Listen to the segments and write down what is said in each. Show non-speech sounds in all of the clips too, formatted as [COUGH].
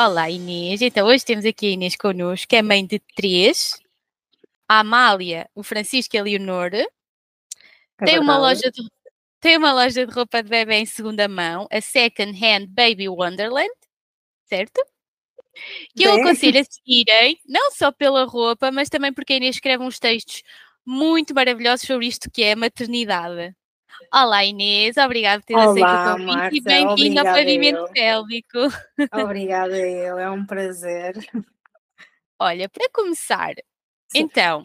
Olá Inês, então hoje temos aqui a Inês connosco, que é mãe de três, a Amália, o Francisco e a Leonor. É tem, uma loja de, tem uma loja de roupa de bebê em segunda mão, a Second Hand Baby Wonderland, certo? Que eu aconselho a [LAUGHS] seguirem, não só pela roupa, mas também porque a Inês escreve uns textos muito maravilhosos sobre isto que é maternidade. Olá Inês, obrigada por ter aceito o convite e bem-vinda ao pavimento pélvico. Obrigada eu, é um prazer. Olha, para começar, Sim. então,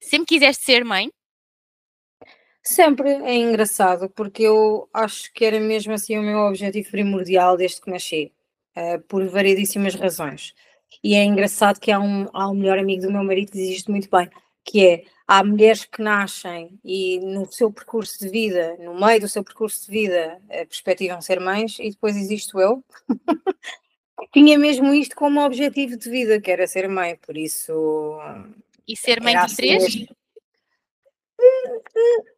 sempre quiseste ser mãe? Sempre é engraçado, porque eu acho que era mesmo assim o meu objetivo primordial desde que nasci, uh, por variedíssimas razões. E é engraçado que há um, há um melhor amigo do meu marido que diz isto muito bem, que é há mulheres que nascem e no seu percurso de vida, no meio do seu percurso de vida, perspectivam ser mães, e depois existo eu. [LAUGHS] Tinha mesmo isto como objetivo de vida, que era ser mãe, por isso. E ser mãe de assim três? Mesmo.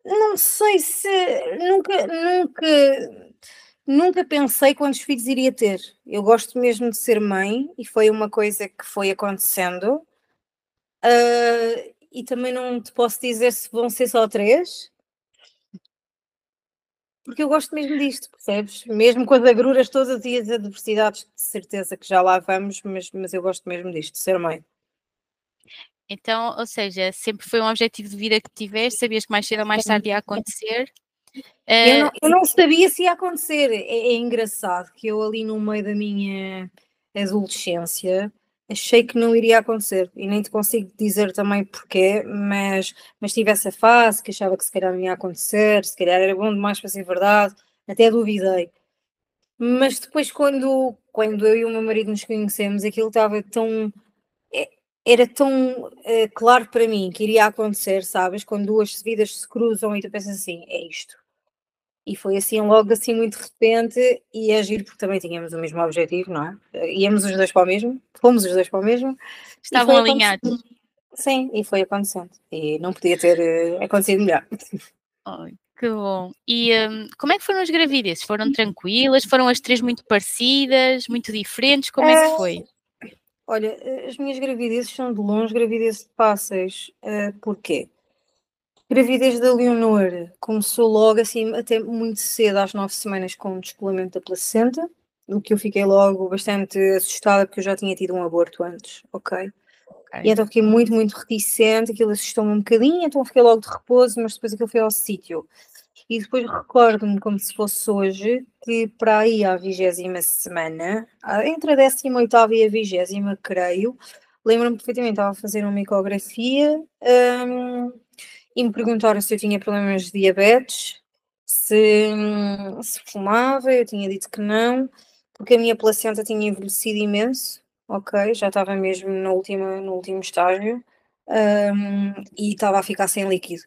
Não sei se nunca, nunca, nunca pensei quantos filhos iria ter. Eu gosto mesmo de ser mãe e foi uma coisa que foi acontecendo. Uh, e também não te posso dizer se vão ser só três, porque eu gosto mesmo disto, percebes? Mesmo com as agruras todas e as adversidades, de certeza que já lá vamos, mas, mas eu gosto mesmo disto, ser mãe. Então, ou seja, sempre foi um objetivo de vida que tiveste, sabias que mais cedo ou mais tarde ia acontecer? Eu não, eu não sabia se ia acontecer. É, é engraçado que eu ali no meio da minha adolescência achei que não iria acontecer e nem te consigo dizer também porquê, mas, mas tive essa fase que achava que se calhar não ia acontecer, se calhar era bom demais para ser verdade, até duvidei. Mas depois, quando, quando eu e o meu marido nos conhecemos, aquilo estava tão. É, era tão é, claro para mim que iria acontecer, sabes? Quando duas vidas se cruzam e tu pensas assim: é isto, e foi assim logo assim muito de repente e agir é porque também tínhamos o mesmo objetivo, não é? Íamos os dois para o mesmo, fomos os dois para o mesmo. Estavam alinhados. Sim, e foi acontecendo. E não podia ter uh, acontecido melhor. Ai, que bom. E um, como é que foram as gravidezes? Foram tranquilas? Foram as três muito parecidas, muito diferentes? Como é, é que foi? Olha, as minhas gravidezes são de longe gravidezes fáceis. Uh, porquê? Gravidez da Leonor começou logo assim, até muito cedo, às nove semanas, com o descolamento da placenta, o que eu fiquei logo bastante assustada porque eu já tinha tido um aborto antes, ok? okay. E então fiquei muito, muito reticente, aquilo assustou-me um bocadinho, então fiquei logo de repouso, mas depois aquilo foi ao sítio. E depois recordo-me como se fosse hoje que para aí à vigésima semana, entre a décima oitava e a vigésima, creio, lembro-me perfeitamente, estava a fazer uma ecografia. Um, e me perguntaram se eu tinha problemas de diabetes, se, se fumava, eu tinha dito que não, porque a minha placenta tinha envelhecido imenso, ok, já estava mesmo no último, no último estágio um, e estava a ficar sem líquido.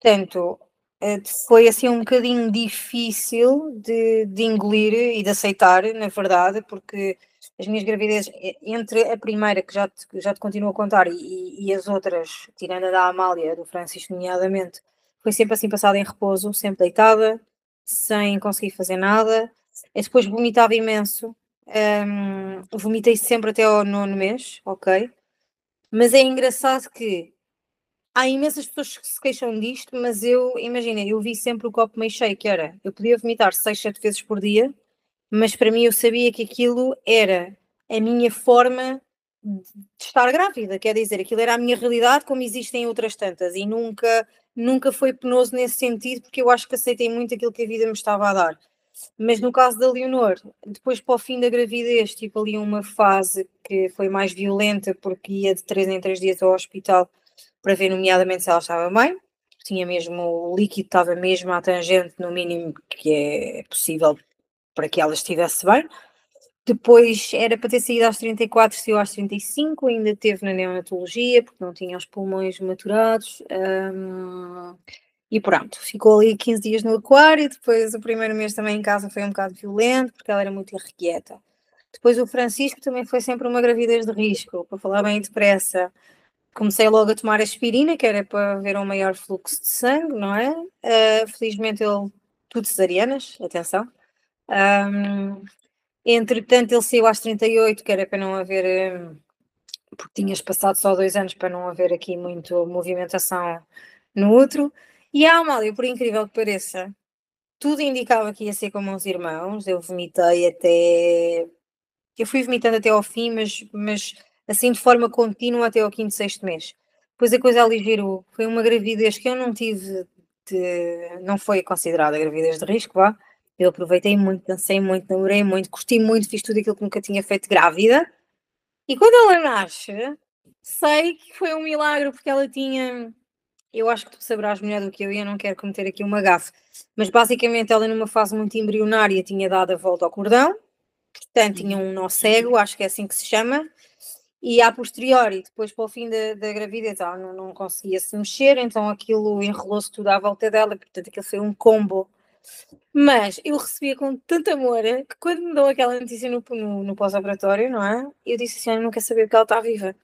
Portanto, eh, foi assim um bocadinho difícil de, de engolir e de aceitar, na verdade, porque as minhas gravidezes, entre a primeira que já te, já te continuo a contar e, e as outras, tirando a da Amália, do Francisco, nomeadamente, foi sempre assim passada em repouso, sempre deitada, sem conseguir fazer nada. Eu depois vomitava imenso, um, vomitei sempre até ao nono mês, ok? Mas é engraçado que há imensas pessoas que se queixam disto, mas eu, imagina, eu vi sempre o copo meio cheio, que era, eu podia vomitar 6, 7 vezes por dia, mas para mim eu sabia que aquilo era a minha forma de estar grávida, quer dizer, aquilo era a minha realidade como existem outras tantas. E nunca, nunca foi penoso nesse sentido porque eu acho que aceitei muito aquilo que a vida me estava a dar. Mas no caso da Leonor, depois para o fim da gravidez, tipo ali uma fase que foi mais violenta porque ia de 3 em 3 dias ao hospital para ver nomeadamente se ela estava bem, tinha mesmo, o líquido estava mesmo à tangente no mínimo que é possível para que ela estivesse bem. Depois era para ter saído às 34, saiu às 35, ainda teve na neonatologia, porque não tinha os pulmões maturados. Um, e pronto, ficou ali 15 dias no aquário. Depois, o primeiro mês também em casa foi um bocado violento, porque ela era muito irrequieta. Depois, o Francisco também foi sempre uma gravidez de risco, para falar bem depressa. Comecei logo a tomar aspirina, que era para ver um maior fluxo de sangue, não é? Uh, felizmente, ele, tudo cesarianas, atenção. Um, Entretanto, ele saiu às 38, que era para não haver, hum, porque tinhas passado só dois anos para não haver aqui muito movimentação no outro. E a Amália, por incrível que pareça, tudo indicava que ia ser como uns irmãos. Eu vomitei até. Eu fui vomitando até ao fim, mas, mas assim de forma contínua até ao quinto, sexto mês. Depois a coisa aligerou. Foi uma gravidez que eu não tive, de... não foi considerada gravidez de risco, vá. Eu aproveitei muito, dancei muito, namorei muito, curti muito, fiz tudo aquilo que nunca tinha feito grávida. E quando ela nasce, sei que foi um milagre porque ela tinha. Eu acho que tu saberás melhor do que eu e eu não quero cometer aqui uma gafe. Mas basicamente ela, numa fase muito embrionária, tinha dado a volta ao cordão, portanto tinha um nó cego, acho que é assim que se chama, e a posteriori, depois para o fim da, da gravidez, ela não, não conseguia se mexer, então aquilo enrolou-se tudo à volta dela, portanto aquilo foi um combo mas eu recebia com tanto amor que quando me deu aquela notícia no, no, no pós-operatório, não é? Eu disse assim: eu não quero saber que ela está viva.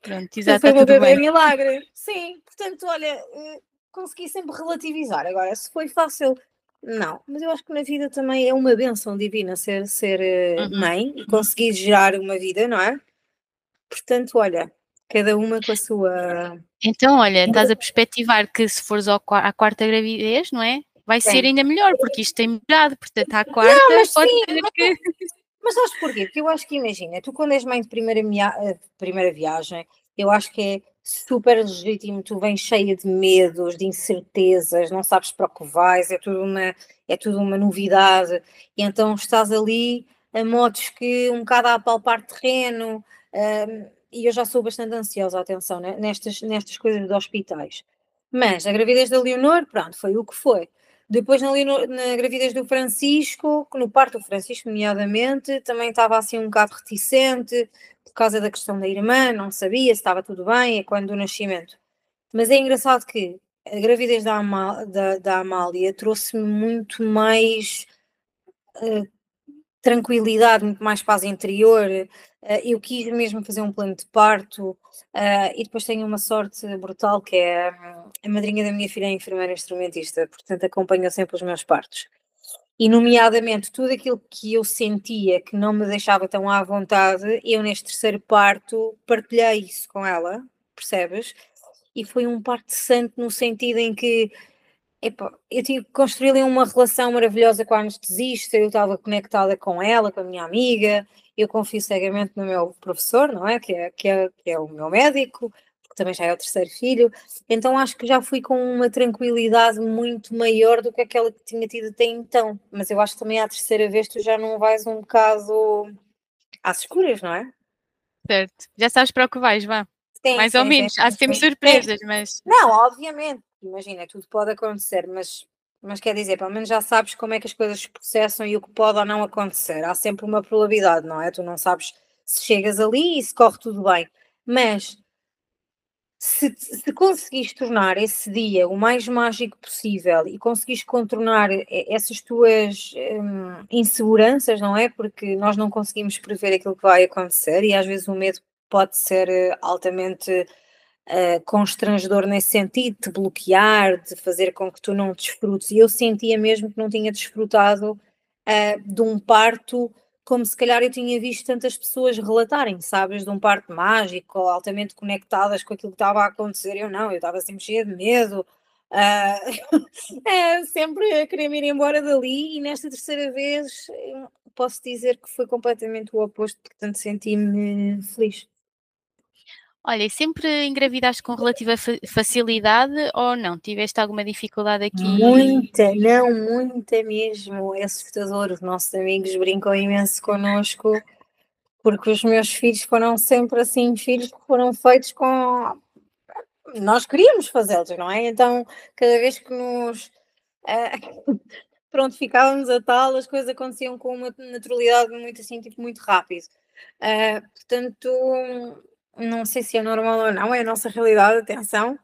Pronto, exato. Foi uma bebê milagre. Sim, portanto, olha, eh, consegui sempre relativizar. Agora, se foi fácil, não. Mas eu acho que na vida também é uma benção divina ser, ser eh, uhum. mãe e conseguir gerar uma vida, não é? Portanto, olha, cada uma com a sua. Então, olha, estás a perspectivar que se fores ao, à quarta gravidez, não é? Vai ser ainda melhor, porque isto tem melhorado, portanto, à quarta não, mas pode sim, ser que... Mas sabes porquê? Porque eu acho que, imagina, tu quando és mãe de primeira, eh, primeira viagem, eu acho que é super legítimo, tu vens cheia de medos, de incertezas, não sabes para o que vais, é tudo uma, é tudo uma novidade, e então estás ali a modos que um bocado a apalpar terreno, um, e eu já sou bastante ansiosa, atenção, né, nestas, nestas coisas de hospitais. Mas a gravidez da Leonor, pronto, foi o que foi. Depois, ali no, na gravidez do Francisco, no parto do Francisco, nomeadamente, também estava assim um bocado reticente por causa da questão da irmã, não sabia se estava tudo bem, é quando o nascimento. Mas é engraçado que a gravidez da, Amá, da, da Amália trouxe-me muito mais uh, tranquilidade, muito mais paz interior. Uh, eu quis mesmo fazer um plano de parto uh, e depois tenho uma sorte brutal que é a madrinha da minha filha é enfermeira instrumentista, portanto acompanhou sempre os meus partos. E, nomeadamente, tudo aquilo que eu sentia que não me deixava tão à vontade, eu neste terceiro parto partilhei isso com ela, percebes? E foi um parto santo no sentido em que Epa, eu tive que construir ali uma relação maravilhosa com a anestesista, eu estava conectada com ela, com a minha amiga, eu confio cegamente no meu professor, não é? Que é, que é, que é o meu médico, porque também já é o terceiro filho, então acho que já fui com uma tranquilidade muito maior do que aquela que tinha tido até então, mas eu acho que também à terceira vez tu já não vais um bocado às escuras, não é? Certo, já sabes para o que vais, vá. Sim, Mais sim, ou menos, há sempre surpresas, mas. Não, obviamente, imagina, tudo pode acontecer, mas, mas quer dizer, pelo menos já sabes como é que as coisas se processam e o que pode ou não acontecer. Há sempre uma probabilidade, não é? Tu não sabes se chegas ali e se corre tudo bem. Mas se, se tornar esse dia o mais mágico possível e conseguires contornar essas tuas hum, inseguranças, não é? Porque nós não conseguimos prever aquilo que vai acontecer e às vezes o medo pode ser eh, altamente uh, constrangedor nesse sentido, de bloquear, de fazer com que tu não desfrutes. E eu sentia mesmo que não tinha desfrutado uh, de um parto como se calhar eu tinha visto tantas pessoas relatarem, sabes, de um parto mágico, altamente conectadas com aquilo que estava a acontecer. Eu não, eu estava sempre cheia de medo, uh, [LAUGHS] sempre a querer ir embora dali. E nesta terceira vez posso dizer que foi completamente o oposto, portanto senti-me feliz. Olha, e sempre engravidaste com relativa facilidade ou não? Tiveste alguma dificuldade aqui? Muita, não, muita mesmo. É assustador. Os nossos amigos brincam imenso connosco porque os meus filhos foram sempre assim, filhos que foram feitos com. Nós queríamos fazê-los, não é? Então, cada vez que nos. Uh, [LAUGHS] pronto, ficávamos a tal, as coisas aconteciam com uma naturalidade muito assim, tipo, muito rápido. Uh, portanto não sei se é normal ou não, é a nossa realidade, atenção.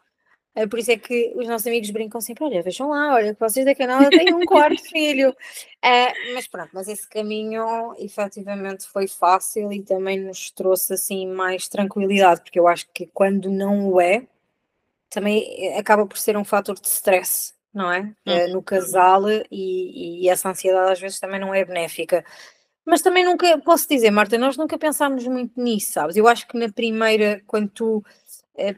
É por isso é que os nossos amigos brincam sempre: olha, vejam lá, olha, que vocês da canal têm um quarto [LAUGHS] filho. É, mas pronto, mas esse caminho efetivamente foi fácil e também nos trouxe assim mais tranquilidade, porque eu acho que quando não o é, também acaba por ser um fator de stress, não é? Hum. é no casal e, e essa ansiedade às vezes também não é benéfica. Mas também nunca, posso dizer, Marta, nós nunca pensámos muito nisso, sabes? Eu acho que na primeira, quando tu eh,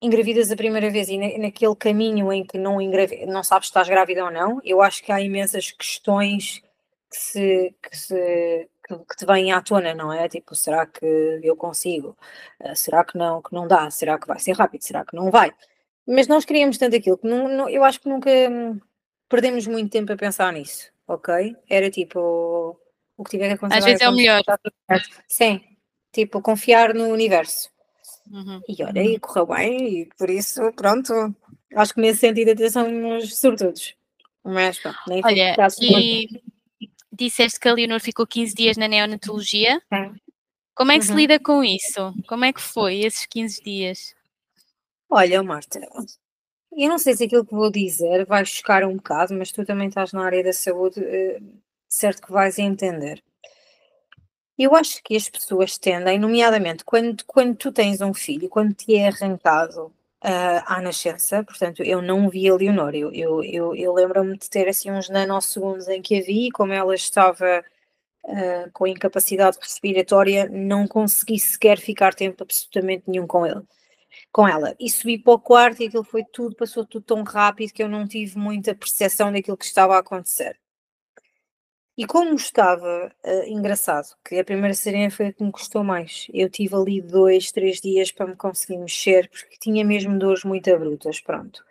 engravidas a primeira vez e na, naquele caminho em que não, não sabes se estás grávida ou não, eu acho que há imensas questões que se, que se que, te vêm à tona, não é? Tipo, será que eu consigo? Uh, será que não, que não dá? Será que vai ser rápido? Será que não vai? Mas nós queríamos tanto aquilo que não, não, eu acho que nunca hum, perdemos muito tempo a pensar nisso, ok? Era tipo o que tiver que acontecer. Às vezes é o melhor. Sim, tipo, confiar no universo. Uhum. E olha, e correu bem, e por isso, pronto, acho que nesse sentido até somos sortudos. Mas pronto, nem Olha, e disseste que a Leonor ficou 15 dias na neonatologia. É. Como é que uhum. se lida com isso? Como é que foi esses 15 dias? Olha, Marta, eu não sei se aquilo que vou dizer vai chocar um bocado, mas tu também estás na área da saúde, eh, certo que vais entender. Eu acho que as pessoas tendem, nomeadamente quando, quando tu tens um filho, quando te é arrancado uh, à nascença, portanto, eu não vi a Leonor, eu, eu, eu, eu lembro-me de ter assim uns nanosegundos em que a vi, como ela estava uh, com incapacidade respiratória, não consegui sequer ficar tempo absolutamente nenhum com ele. Com ela, e subi para o quarto e aquilo foi tudo, passou tudo tão rápido que eu não tive muita percepção daquilo que estava a acontecer. E como estava uh, engraçado, que a primeira sereia foi a que me custou mais. Eu tive ali dois, três dias para me conseguir mexer, porque tinha mesmo dores muito brutas, pronto.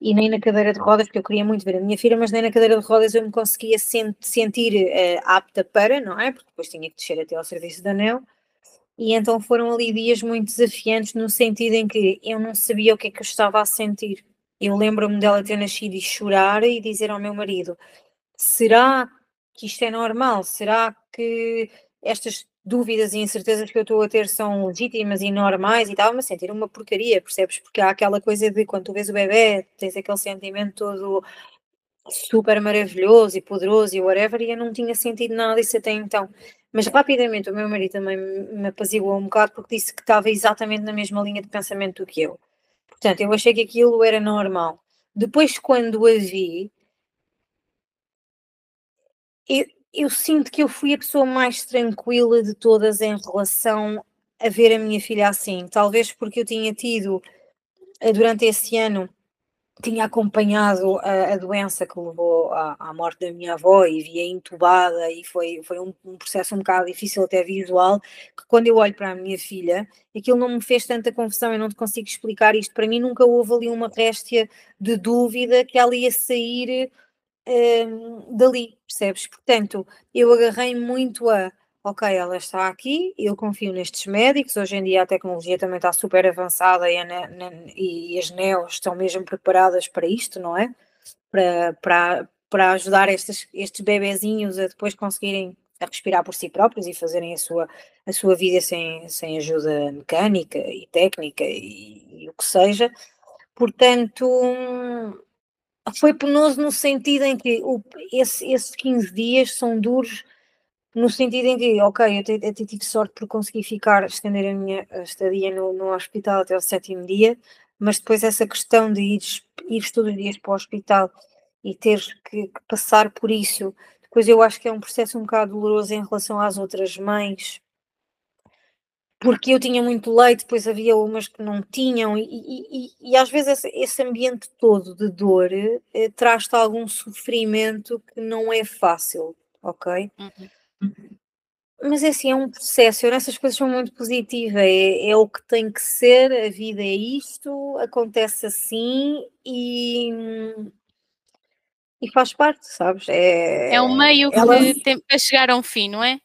E nem na cadeira de rodas, porque eu queria muito ver a minha filha, mas nem na cadeira de rodas eu me conseguia sent sentir uh, apta para, não é? Porque depois tinha que descer até ao serviço da anel. E então foram ali dias muito desafiantes, no sentido em que eu não sabia o que é que eu estava a sentir. Eu lembro-me dela ter nascido e chorar e dizer ao meu marido: será que isto é normal? Será que estas dúvidas e incertezas que eu estou a ter são legítimas e normais e estava-me a sentir uma porcaria, percebes? Porque há aquela coisa de quando tu vês o bebê, tens aquele sentimento todo super maravilhoso e poderoso e whatever, e eu não tinha sentido nada disso até então. Mas rapidamente o meu marido também me apaziguou um bocado porque disse que estava exatamente na mesma linha de pensamento do que eu. Portanto, eu achei que aquilo era normal. Depois, quando a vi, eu, sinto que eu fui a pessoa mais tranquila de todas em relação a ver a minha filha assim. Talvez porque eu tinha tido, eh, durante esse ano, tinha acompanhado a, a doença que levou à, à, morte da minha avó e via entubada e foi, foi um, um, processo um bocado difícil até visual, que quando eu olho para a minha filha, aquilo não me fez tanta confusão, eu não te consigo explicar isto, para mim nunca houve ali uma réstia de dúvida que ela ia sair um, dali, percebes? Portanto, eu agarrei muito a ok, ela está aqui, eu confio nestes médicos, hoje em dia a tecnologia também está super avançada e, a, e as NEOs estão mesmo preparadas para isto, não é? Para, para, para ajudar estes, estes bebezinhos a depois conseguirem a respirar por si próprios e fazerem a sua, a sua vida sem, sem ajuda mecânica e técnica e, e o que seja. Portanto, foi penoso no sentido em que o, esse, esses 15 dias são duros no sentido em que, ok, eu até, tive sorte por conseguir ficar, estender a minha estadia no, no hospital até o sétimo dia, mas depois essa questão de ir, ir todos os dias para o hospital e ter que, que passar por isso, depois eu acho que é um processo um bocado doloroso em relação às outras mães, porque eu tinha muito leite, depois havia umas que não tinham, e, e, e às vezes esse, ambiente todo de dor eh, traz-te algum sofrimento que não é fácil, ok? Uhum. Mas é assim, é um processo, eu nessas coisas sou muito positiva, é, é, o que tem que ser, a vida é isto, acontece assim e, e faz parte, sabes? É, é um meio ela... que tem para chegar a um fim, não é?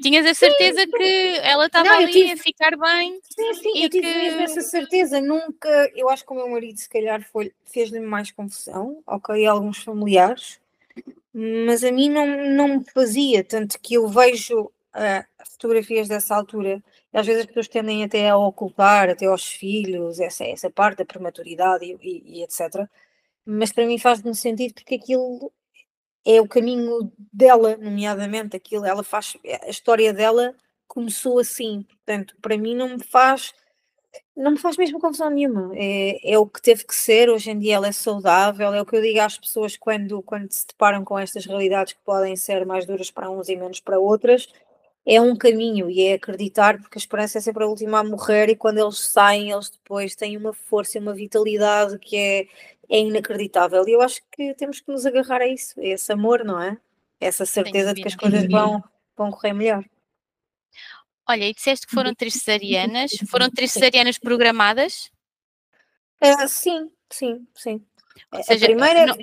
Tinhas a certeza sim, que ela estava ali tive... a ficar bem. Sim, sim, eu tive que... mesmo essa certeza. Nunca, eu acho que o meu marido, se calhar, fez-lhe mais confusão, ok, alguns familiares, mas a mim não, não me fazia. Tanto que eu vejo uh, fotografias dessa altura, e às vezes as pessoas tendem até a ocultar, até aos filhos, essa, essa parte da prematuridade e, e, e etc. Mas para mim faz-me sentido porque aquilo é o caminho dela, nomeadamente aquilo, ela faz, a história dela começou assim, portanto, para mim não me faz, não me faz mesmo confusão nenhuma. É, é o que teve que ser. Hoje em dia ela é saudável. É o que eu digo às pessoas quando, quando se deparam com estas realidades que podem ser mais duras para uns e menos para outras. É um caminho e é acreditar, porque a esperança é sempre a última a morrer. E quando eles saem, eles depois têm uma força e uma vitalidade que é, é inacreditável. E eu acho que temos que nos agarrar a isso, a esse amor, não é? Essa certeza de que as coisas vão, vão correr melhor. Olha, e disseste que foram três cesarianas. Foram três cesarianas programadas? Uh, sim, sim, sim. Ou seja, a primeira. Não...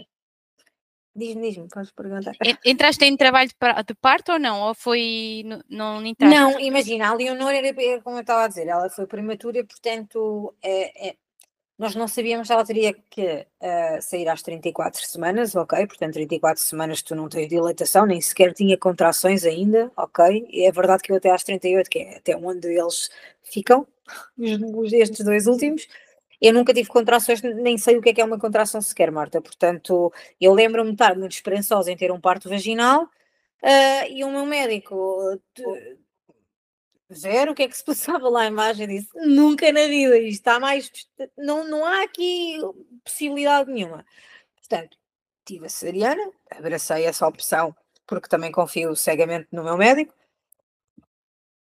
Diz-me, diz-me, podes perguntar. Entraste em trabalho de parto ou não? Ou foi. Não, entraste? Não, imagina, a Leonor era, como eu estava a dizer, ela foi prematura, portanto, é, é, nós não sabíamos se ela teria que uh, sair às 34 semanas, ok? Portanto, 34 semanas tu não tens dilatação, nem sequer tinha contrações ainda, ok? E é verdade que eu até às 38, que é até onde eles ficam, [LAUGHS] estes dois últimos, eu nunca tive contrações, nem sei o que é que é uma contração sequer, Marta. Portanto, eu lembro-me de estar muito esperançosa em ter um parto vaginal uh, e o meu médico Zero, o que é que se passava lá? A imagem disse: nunca na vida, isto está mais. Não, não há aqui possibilidade nenhuma. Portanto, tive a cesariana, abracei essa opção porque também confio cegamente no meu médico.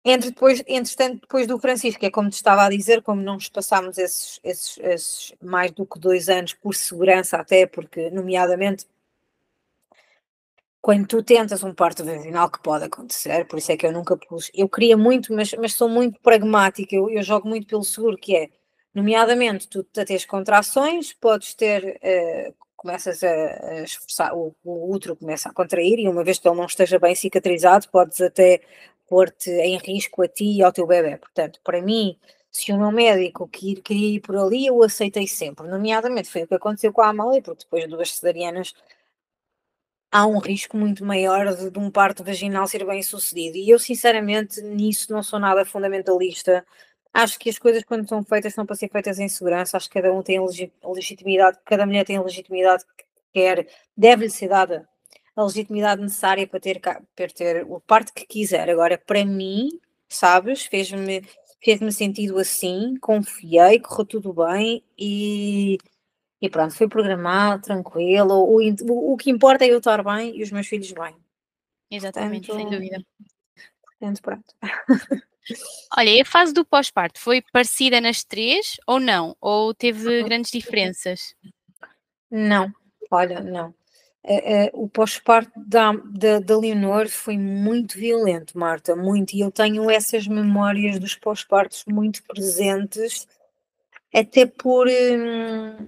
Entre depois, entretanto, depois do Francisco, é como te estava a dizer, como não nos passámos esses, esses, esses mais do que dois anos por segurança, até porque, nomeadamente, quando tu tentas um parto vaginal que pode acontecer, por isso é que eu nunca pus, eu queria muito, mas, mas sou muito pragmática, eu, eu jogo muito pelo seguro, que é, nomeadamente, tu tens contrações, podes ter, uh, começas a, esforçar, o, o útero começa a contrair, e uma vez que ele não esteja bem cicatrizado, podes até pôr-te em risco a ti e ao teu bebê. Portanto, para mim, se o meu médico queria ir por ali, eu aceitei sempre. Nomeadamente, foi o que aconteceu com a Amália, porque depois de duas cesarianas há um risco muito maior de, de um parto vaginal ser bem sucedido. E eu, sinceramente, nisso não sou nada fundamentalista. Acho que as coisas, quando são feitas, são para ser feitas em segurança. Acho que cada um tem a legitimidade, cada mulher tem a legitimidade que quer, deve-lhe ser dada a legitimidade necessária para ter, para ter o parto que quiser. Agora, para mim, sabes, fez-me fez-me sentido assim, confiei, correu tudo bem e e pronto, foi programado, tranquilo. O, o, o que importa é eu estar bem e os meus filhos bem. Exatamente, Portanto, sem dúvida. Portanto, pronto. Olha, e a fase do pós-parto foi parecida nas três ou não? Ou teve grandes diferenças? Não, olha, não. Uh, uh, o pós-parto da, da, da Leonor foi muito violento, Marta, muito. E eu tenho essas memórias dos pós-partos muito presentes, até por. Hum,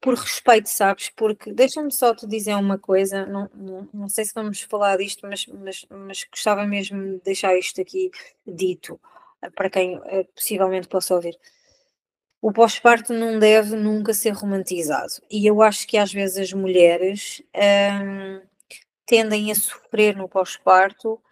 por respeito, sabes? Porque deixa-me só te dizer uma coisa, não, não, não, sei se vamos falar disto, mas, mas, mas gostava mesmo de deixar isto aqui dito eh, para quem possivelmente possa ouvir. O pós-parto não deve nunca ser romantizado. E eu acho que às vezes as mulheres um, tendem a sofrer no pós-parto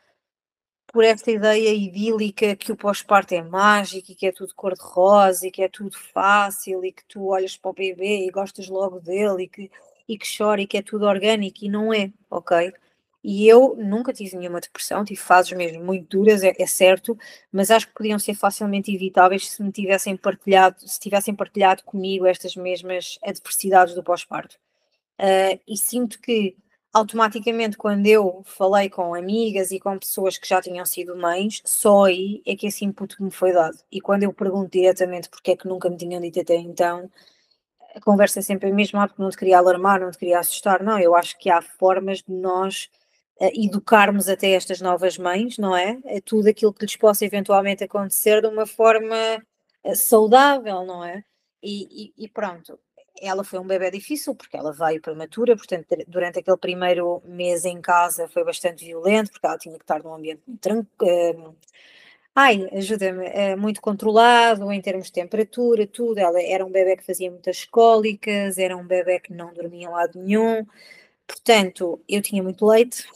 por esta ideia idílica que o pós-parto é mágico e que é tudo cor-de-rosa e que é tudo fácil e que tu olhas para o bebê e gostas logo dele e que, e que chora e que é tudo orgânico e não é, ok? E eu nunca tive nenhuma depressão, tive fases mesmo muito duras, é, é, certo, mas acho que podiam ser facilmente evitáveis se me tivessem partilhado, se tivessem partilhado comigo estas mesmas adversidades do pós-parto. Uh, e sinto que automaticamente quando eu falei com amigas e com pessoas que já tinham sido mães, só aí é que esse input me foi dado. E quando eu pergunto diretamente porque é que nunca me tinham dito até então, a conversa é sempre a mesma, ah, porque não te queria alarmar, não te queria assustar, não, eu acho que há formas de nós educarmos até estas novas mães, não é? é? Tudo aquilo que lhes possa eventualmente acontecer de uma forma uh, saudável, não é? E, e, e pronto, ela foi um bebê difícil porque ela veio prematura, portanto, durante aquele primeiro mês em casa foi bastante violento, porque ela tinha que estar num ambiente tranquilo. Ai, ajuda-me, é muito controlado em termos de temperatura, tudo. Ela era um bebê que fazia muitas cólicas, era um bebê que não dormia em lado nenhum. Portanto, eu tinha muito leite.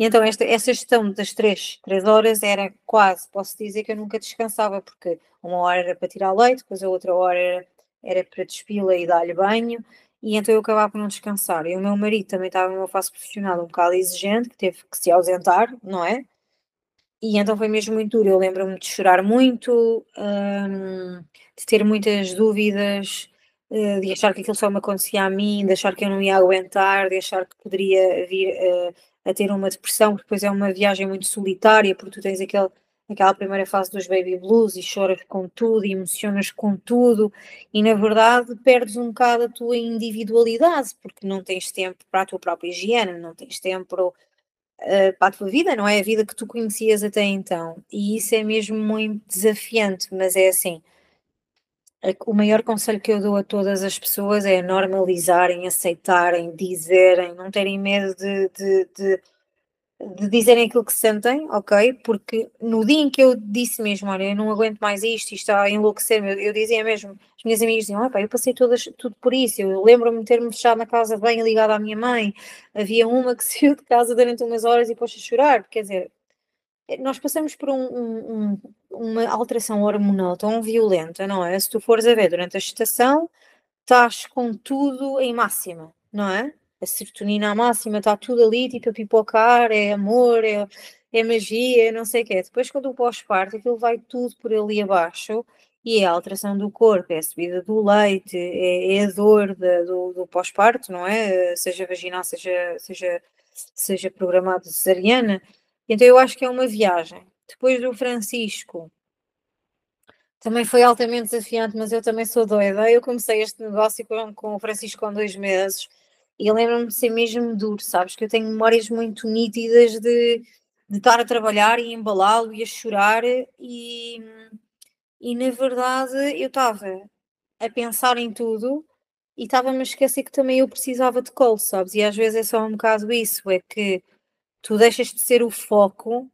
E então, esta, essa gestão das três, três horas era quase, posso dizer que eu nunca descansava, porque uma hora era para tirar leite, depois a outra hora era era para despila e dar-lhe banho, e então eu acabava por não descansar. E o meu marido também estava numa fase profissional um bocado exigente, que teve que se ausentar, não é? e então foi mesmo muito duro. Eu lembro-me de chorar muito, um, de ter muitas dúvidas, uh, de achar que aquilo só me acontecia a mim, de achar que eu não ia aguentar, de achar que poderia vir uh, a ter uma depressão, porque depois é uma viagem muito solitária, porque tu tens aquele, aquela primeira fase dos baby blues e choras com tudo e emocionas com tudo, e na verdade perdes um bocado a tua individualidade, porque não tens tempo para a tua própria higiene, não tens tempo uh, para a tua vida, não é a vida que tu conhecias até então. E isso é mesmo muito desafiante, mas é assim. O maior conselho que eu dou a todas as pessoas é normalizarem, aceitarem, dizerem, não terem medo de, de, de de dizerem aquilo que sentem, ok? Porque no dia em que eu disse mesmo, olha, eu não aguento mais isto, isto está a enlouquecer, eu, eu dizia mesmo, as minhas amigas diziam, ah, pá, eu passei todas, tudo por isso, eu lembro-me de ter-me fechado na casa bem ligada à minha mãe, havia uma que [LAUGHS] saiu de casa durante umas horas e pôs a chorar, quer dizer, nós passamos por um, um, uma alteração hormonal tão violenta, não é? Se tu fores a ver durante a gestação, estás com tudo em máxima, não é? a serotonina à máxima, está tudo ali, tipo a pipocar, é amor, é, é magia, não sei o quê. Depois, quando o pós-parto, aquilo vai tudo por ali abaixo e é a alteração do corpo, é a subida do leite, é, é a dor do, do pós-parto, não é? Seja vaginal, seja, seja, seja programado cesariana. Então, eu acho que é uma viagem. Depois do Francisco, também foi altamente desafiante, mas eu também sou doida. Eu comecei este negócio com, com o Francisco com dois meses e lembro-me de ser mesmo duro, sabes? Que eu tenho memórias muito nítidas de, de estar a trabalhar e embalá-lo e a chorar, e, e na verdade eu estava a pensar em tudo e estava-me a esquecer que também eu precisava de colo, sabes? E às vezes é só um bocado isso, é que tu deixas de ser o foco,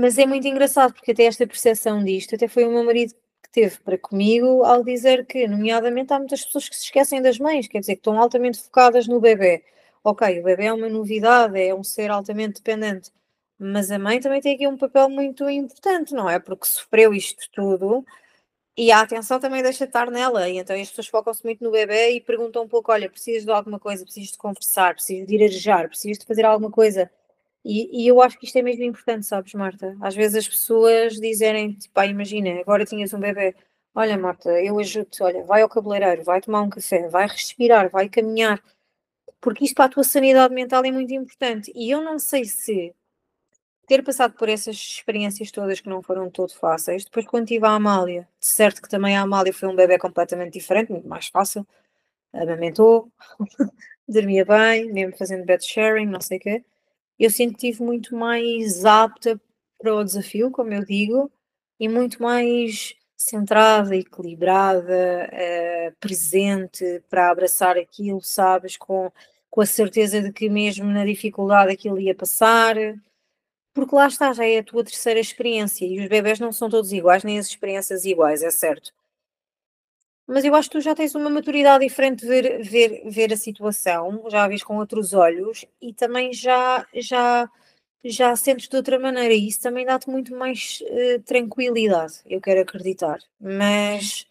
mas é muito engraçado porque até esta percepção disto, até foi o meu marido teve para comigo ao dizer que, nomeadamente, há muitas pessoas que se esquecem das mães, quer dizer, que estão altamente focadas no bebê. Ok, o bebê é uma novidade, é um ser altamente dependente, mas a mãe também tem aqui um papel muito importante, não é? Porque sofreu isto tudo e a atenção também deixa de estar nela, e então as pessoas focam-se muito no bebê e perguntam um pouco: olha, precisas de alguma coisa, precisas de conversar, precisas de ir arejar, precisas de fazer alguma coisa e, e, eu acho que isto é mesmo importante, sabes, Marta? Às vezes as pessoas dizerem, tipo, ah, imagina, agora tinhas um bebê, olha, Marta, eu ajudo-te, olha, vai ao cabeleireiro, vai tomar um café, vai respirar, vai caminhar, porque isto para a tua sanidade mental é muito importante. E eu não sei se ter passado por essas experiências todas que não foram todo fáceis, depois quando tive a Amália, de certo que também a Amália foi um bebê completamente diferente, muito mais fácil, amamentou, [LAUGHS] dormia bem, mesmo fazendo bed sharing, não sei o quê eu estive muito mais apta para o desafio, como eu digo, e muito mais centrada, equilibrada, uh, presente para abraçar aquilo, sabes, com, com a certeza de que mesmo na dificuldade aquilo ia passar, porque lá está, já é a tua terceira experiência e os bebés não são todos iguais, nem as experiências iguais, é certo mas eu acho que tu já tens uma maturidade diferente de ver, ver, ver a situação, já a vês com outros olhos e também já, já, já sentes de outra maneira e isso também dá-te muito mais uh, tranquilidade, eu quero acreditar. Mas.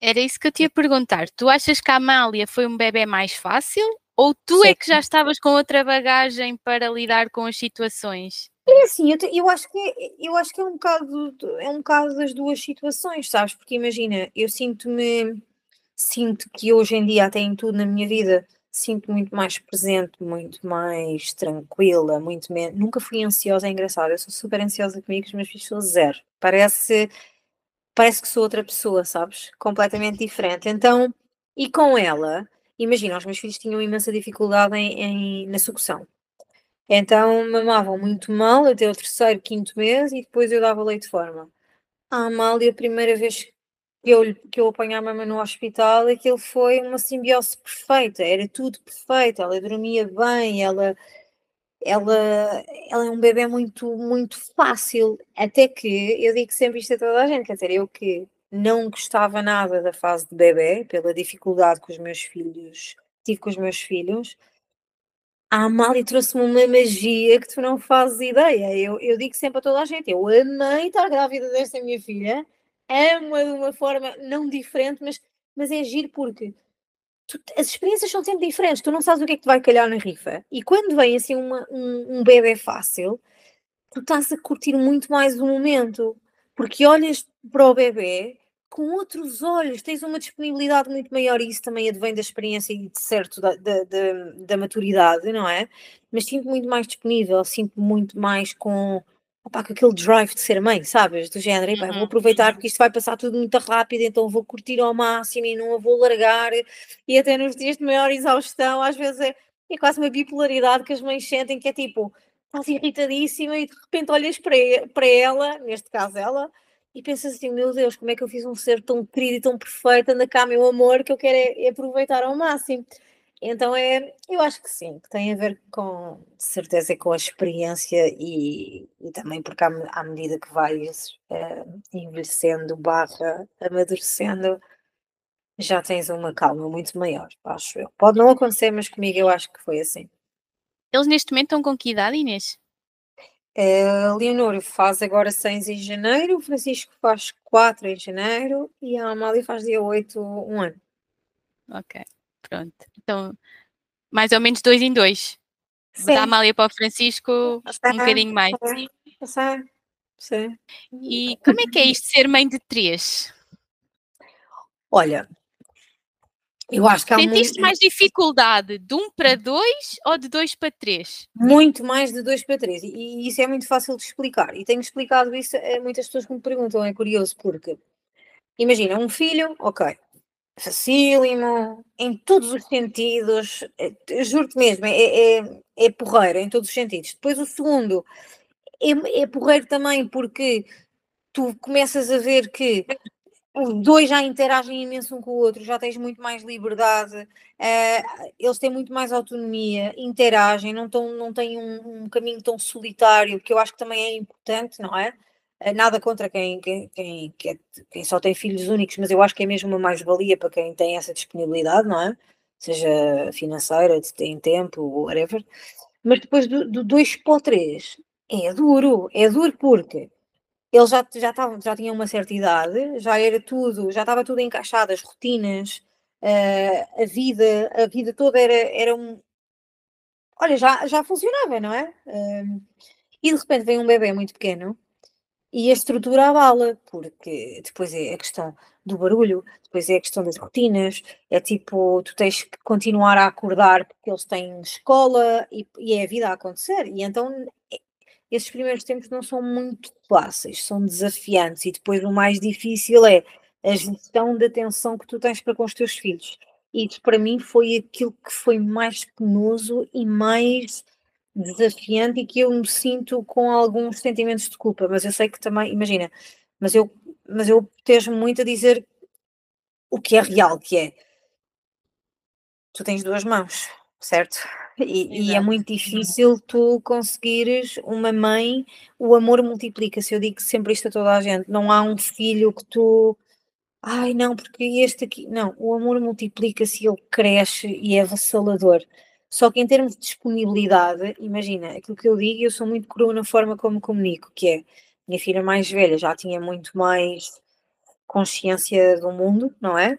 Era isso que eu te ia perguntar. Tu achas que a Amália foi um bebê mais fácil ou tu Sim. é que já estavas com outra bagagem para lidar com as situações? É assim, eu, te, eu, acho que é, eu acho que é um bocado é um bocado das duas situações, sabes? Porque imagina, eu sinto-me sinto que hoje em dia até em tudo na minha vida sinto muito mais presente, muito mais tranquila, muito menos. Nunca fui ansiosa, é engraçado. Eu sou super ansiosa comigo, os meus filhos são zero. Parece parece que sou outra pessoa, sabes? Completamente diferente. Então, e com ela, imagina, os meus filhos tinham imensa dificuldade em, em na sucção. Então mamavam muito mal até o terceiro, quinto mês e depois eu dava leite de forma. A Amália, a primeira vez que eu, que eu apanhei a mama no hospital, aquilo foi uma simbiose perfeita, era tudo perfeito, ela dormia bem, ela, ela, ela é um bebê muito, muito fácil, até que, eu digo sempre isto a toda a gente, quer dizer, eu que não gostava nada da fase de bebê, pela dificuldade que os meus filhos, tive com os meus filhos, a Amália trouxe-me uma magia que tu não fazes ideia. Eu, eu digo sempre a toda a gente: eu amei estar grávida desta minha filha, amo-a de uma forma não diferente, mas, mas é giro porque tu, as experiências são sempre diferentes, tu não sabes o que é que te vai calhar na rifa. E quando vem assim uma, um, um bebê fácil, tu estás a curtir muito mais o momento, porque olhas para o bebê com outros olhos, tens uma disponibilidade muito maior e isso também advém da experiência e de certo da, da, da, da maturidade, não é? Mas sinto muito mais disponível, sinto muito mais com, opa, com aquele drive de ser mãe, sabes? Do género, uhum. vou aproveitar porque isto vai passar tudo muito rápido, então vou curtir ao máximo e não a vou largar. E até nos dias de maior exaustão, às vezes é, é quase uma bipolaridade que as mães sentem, que é tipo, estás irritadíssima e de repente olhas para, para ela, neste caso ela, e pensas assim, meu Deus, como é que eu fiz um ser tão querido e tão perfeito, anda cá meu amor, que eu quero é, é aproveitar ao máximo. Então é, eu acho que sim, que tem a ver com, de certeza, com a experiência e, e também porque à, à medida que vais é, envelhecendo, barra, amadurecendo, já tens uma calma muito maior, acho eu. Pode não acontecer, mas comigo eu acho que foi assim. Eles neste momento estão com que idade, Inês? A Leonor faz agora 6 em janeiro, o Francisco faz 4 em janeiro e a Amália faz dia 8, um ano. Ok, pronto. Então, mais ou menos dois em dois. Sim. Da Amália para o Francisco, um bocadinho mais. Sim, sim. E como é que é isto ser mãe de três? Olha, eu acho que há Sentiste mais dificuldade de um para dois ou de dois para três? Muito mais de dois para três. E isso é muito fácil de explicar. E tenho explicado isso a muitas pessoas que me perguntam. É curioso porque, imagina, um filho, ok, facílimo, em todos os sentidos, é, juro-te mesmo, é, é, é porreiro em todos os sentidos. Depois o segundo é, é porreiro também porque tu começas a ver que os dois já interagem imenso um com o outro, já tens muito mais liberdade, uh, eles têm muito mais autonomia, interagem, não, tão, não têm um, um, caminho tão solitário, que eu acho que também é importante, não é? Uh, nada contra quem, quem, quem, quem, só tem filhos únicos, mas eu acho que é mesmo uma mais-valia para quem tem essa disponibilidade, não é? Seja financeira, tem tempo, whatever. Mas depois do 2 para o 3, é duro, é duro porque ele já, já, tava, já tinha uma certa idade, já era tudo, já estava tudo encaixado, as rotinas, uh, a vida, a vida toda era, era um. Olha, já, já funcionava, não é? Uh, e de repente vem um bebê muito pequeno e a estrutura abala, porque depois é a questão do barulho, depois é a questão das rotinas, é tipo, tu tens que continuar a acordar porque eles têm escola e, e é a vida a acontecer, e então esses primeiros tempos não são muito fáceis, são desafiantes, e depois o mais difícil é a gestão da atenção que tu tens para com os teus filhos. E para mim foi aquilo que foi mais penoso e mais desafiante e que eu me sinto com alguns sentimentos de culpa, mas eu sei que também, imagina, mas eu, mas eu protejo muito a dizer o que é real, que é tu tens duas mãos, certo? E, e, é muito difícil tu conseguires uma mãe, o amor multiplica-se. Eu digo sempre isto a toda a gente: não há um filho que tu. Ai, não, porque este aqui. Não, o amor multiplica-se, ele cresce e é avassalador. Só que em termos de disponibilidade, imagina, aquilo que eu digo, eu sou muito crua na forma como comunico, que é minha filha mais velha já tinha muito mais consciência do mundo, não é?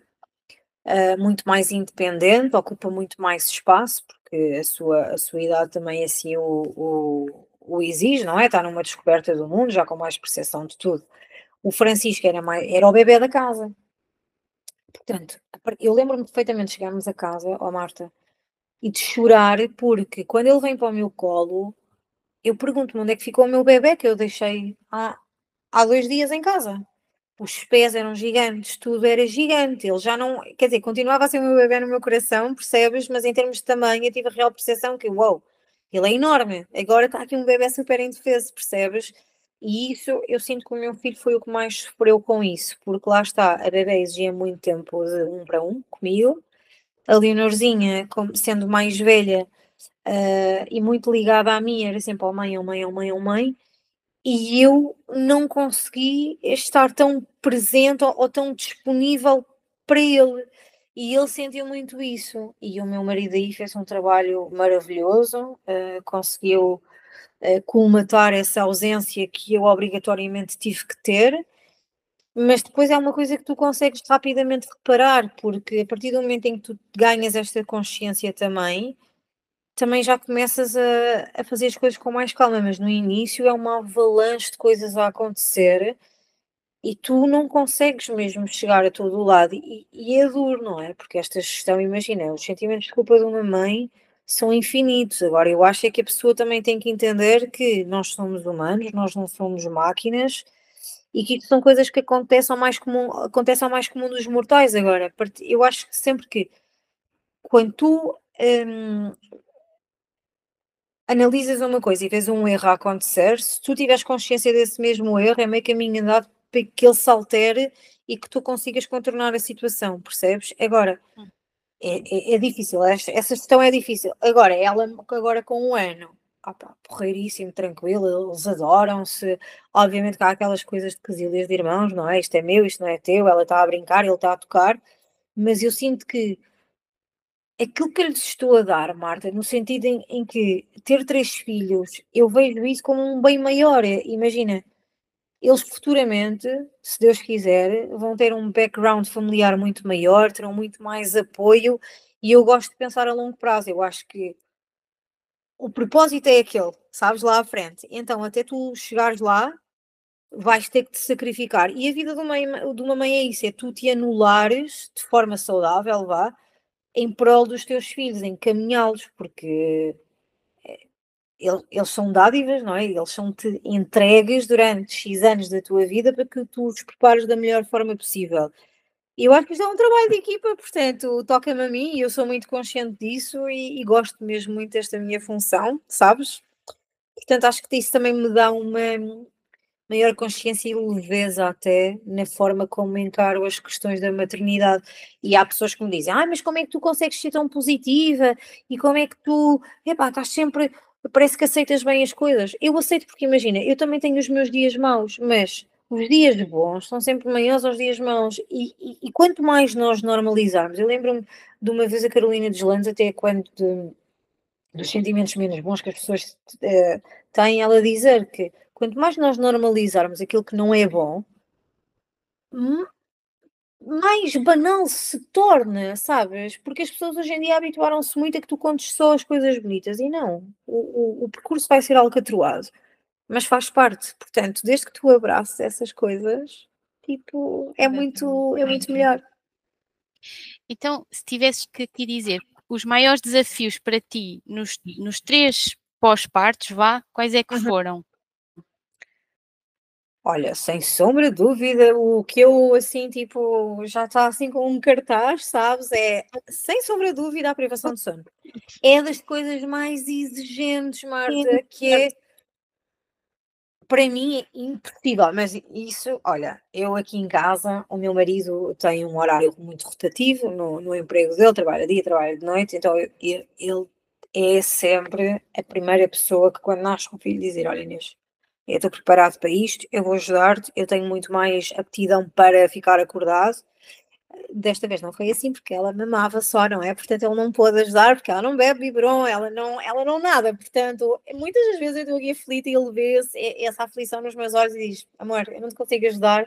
Uh, muito mais independente, ocupa muito mais espaço, porque a sua, a sua idade também assim o, o, o exige, não é? Está numa descoberta do mundo, já com mais percepção de tudo. O Francisco era, mais, era o bebê da casa. Portanto, eu lembro-me perfeitamente de chegarmos a casa, ó Marta, e de chorar, porque quando ele vem para o meu colo, eu pergunto-me onde é que ficou o meu bebê que eu deixei há, há dois dias em casa os pés eram gigantes, tudo era gigante. Ele já não, quer dizer, continuava a ser o meu bebê no meu coração, percebes? Mas em termos de tamanho, eu tive a real percepção que, uau, wow, ele é enorme. Agora está aqui um bebê super indefeso, percebes? E isso eu sinto que o meu filho foi o que mais sofreu com isso, porque lá está, a bebê exigia muito tempo de um para um comigo. A Leonorzinha, como sendo mais velha uh, e muito ligada a mim, era sempre ao mãe, ao mãe, ao mãe, ao mãe e eu não consegui estar tão presente ou, ou, tão disponível para ele. E ele sentiu muito isso. E o meu marido aí fez um trabalho maravilhoso, uh, conseguiu uh, colmatar essa ausência que eu obrigatoriamente tive que ter. Mas depois é uma coisa que tu consegues rapidamente reparar, porque a partir do momento em que tu ganhas esta consciência também, também já começas a, a fazer as coisas com mais calma, mas no início é uma avalanche de coisas a acontecer e tu não consegues mesmo chegar a todo o lado. E, e é duro, não é? Porque esta gestão, imagina, os sentimentos de culpa de uma mãe são infinitos. Agora, eu acho é que a pessoa também tem que entender que nós somos humanos, nós não somos máquinas e que isto são coisas que acontecem ao mais comum, acontecem mais comum dos mortais. Agora, eu acho que sempre que quando tu hum, analisas uma coisa e vês um erro a acontecer, se tu tiveres consciência desse mesmo erro, é meio caminho andado para que ele se altere e que tu consigas contornar a situação, percebes? Agora, hum. é, é, é difícil, essa, essa gestão é difícil. Agora, ela agora com um ano, opa, porreiríssimo, tranquilo, eles adoram-se. Obviamente que há aquelas coisas de quesilhas de irmãos, não é? Isto é meu, isto não é teu, ela está a brincar, ele está a tocar, mas eu sinto que aquilo que eu lhes estou a dar, Marta, no sentido em, em, que ter três filhos, eu vejo isso como um bem maior. Imagina, eles futuramente, se Deus quiser, vão ter um background familiar muito maior, terão muito mais apoio e eu gosto de pensar a longo prazo. Eu acho que o propósito é aquele, sabes, lá à frente. Então, até tu chegares lá, vais ter que te sacrificar. E a vida de uma, de uma mãe é isso: é tu te anulares de forma saudável, vá, em prol dos teus filhos, encaminhá-los, porque eh, eles, são dádivas, não é? Eles são-te entregues durante X anos da tua vida para que tu os prepares da melhor forma possível. E eu acho que isto é um trabalho de equipa, portanto, toca-me a mim e eu sou muito consciente disso e, e, gosto mesmo muito desta minha função, sabes? Portanto, acho que isso também me dá uma, maior consciência e leveza até na forma como encaro as questões da maternidade. E há pessoas que me dizem, ah, mas como é que tu consegues ser tão positiva? E como é que tu, epá, estás sempre, parece que aceitas bem as coisas. Eu aceito porque, imagina, eu também tenho os meus dias maus, mas os dias bons são sempre maiores aos dias maus. E, e, e quanto mais nós normalizarmos, eu lembro-me de uma vez a Carolina Deslandes, até quando de, dos sentimentos menos bons que as pessoas uh, têm, ela dizer que quanto mais nós normalizarmos aquilo que não é bom, mais banal se torna, sabes? Porque as pessoas hoje em dia habituaram-se muito a que tu contes só as coisas bonitas e não. O, o, o percurso vai ser alcatroado, mas faz parte. Portanto, desde que tu abraçes essas coisas, tipo, é muito, é muito melhor. Então, se tivesses que te dizer os maiores desafios para ti nos, nos três pós-partos, vá, quais é que uhum. foram? Olha, sem sombra de dúvida, o que eu assim, tipo, já está assim com um cartaz, sabes? É sem sombra de dúvida a privação de sono. É das coisas mais exigentes, Marta, que é para mim é impossível, mas isso, olha, eu aqui em casa, o meu marido tem um horário muito rotativo no, no emprego dele, trabalha dia, trabalha de noite, então eu, ele é sempre a primeira pessoa que quando nasce um filho dizer, olha Inês, eu estou preparado para isto, eu vou ajudar-te, eu tenho muito mais aptidão para ficar acordado. Desta vez não foi assim, porque ela mamava só, não é? Portanto, ele não pôde ajudar, porque ela não bebe biberon, ela não, ela não nada. Portanto, muitas das vezes eu estou aqui aflita e ele vê essa aflição nos meus olhos e diz: Amor, eu não te consigo ajudar,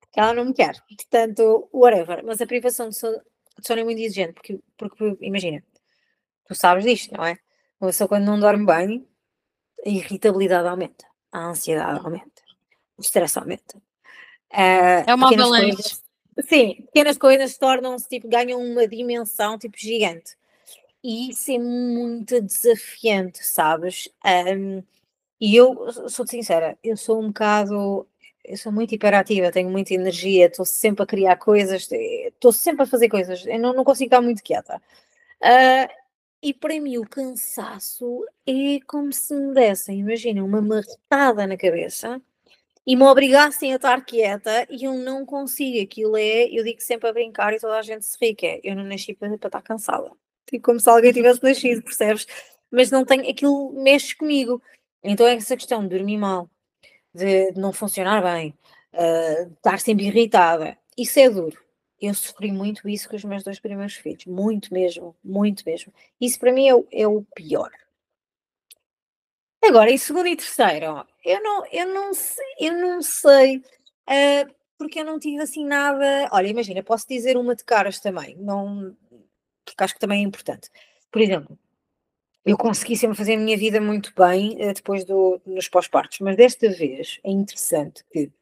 porque ela não me quer. Portanto, whatever. Mas a privação de sono, de sono é muito exigente, porque, porque imagina, tu sabes disto, não é? Uma pessoa quando não dorme bem, a irritabilidade aumenta a ansiedade aumenta, o stress aumenta. Uh, é uma avalanche. Sim, pequenas coisas tornam-se, tipo, ganham uma dimensão, tipo, gigante. E isso é muito desafiante, sabes? Um, e eu, sou-te sincera, eu sou um bocado, eu sou muito hiperativa, tenho muita energia, estou sempre a criar coisas, estou sempre a fazer coisas, eu não, não consigo estar muito quieta. Uh, e para mim o cansaço é como se me dessem, imagina, uma marretada na cabeça e me obrigassem a estar quieta e eu não consigo. Aquilo é, eu digo sempre a brincar e toda a gente se ri, que é, eu não nasci para, para estar cansada. Tipo, como se alguém tivesse nascido, percebes? Mas não tenho, aquilo mexe comigo. Então é essa questão de dormir mal, de, de não funcionar bem, uh, de estar sempre irritada, isso é duro eu sofri muito isso com os meus dois primeiros filhos, muito mesmo, muito mesmo. Isso para mim é é o pior. Agora, em segundo e terceiro, eu não, eu não sei, eu não sei uh, porque eu não tive assim nada. Olha, imagina, posso dizer uma de caras também, não, porque acho que também é importante. Por exemplo, eu consegui sempre fazer a minha vida muito bem uh, depois do, nos pós-partos, mas desta vez é interessante que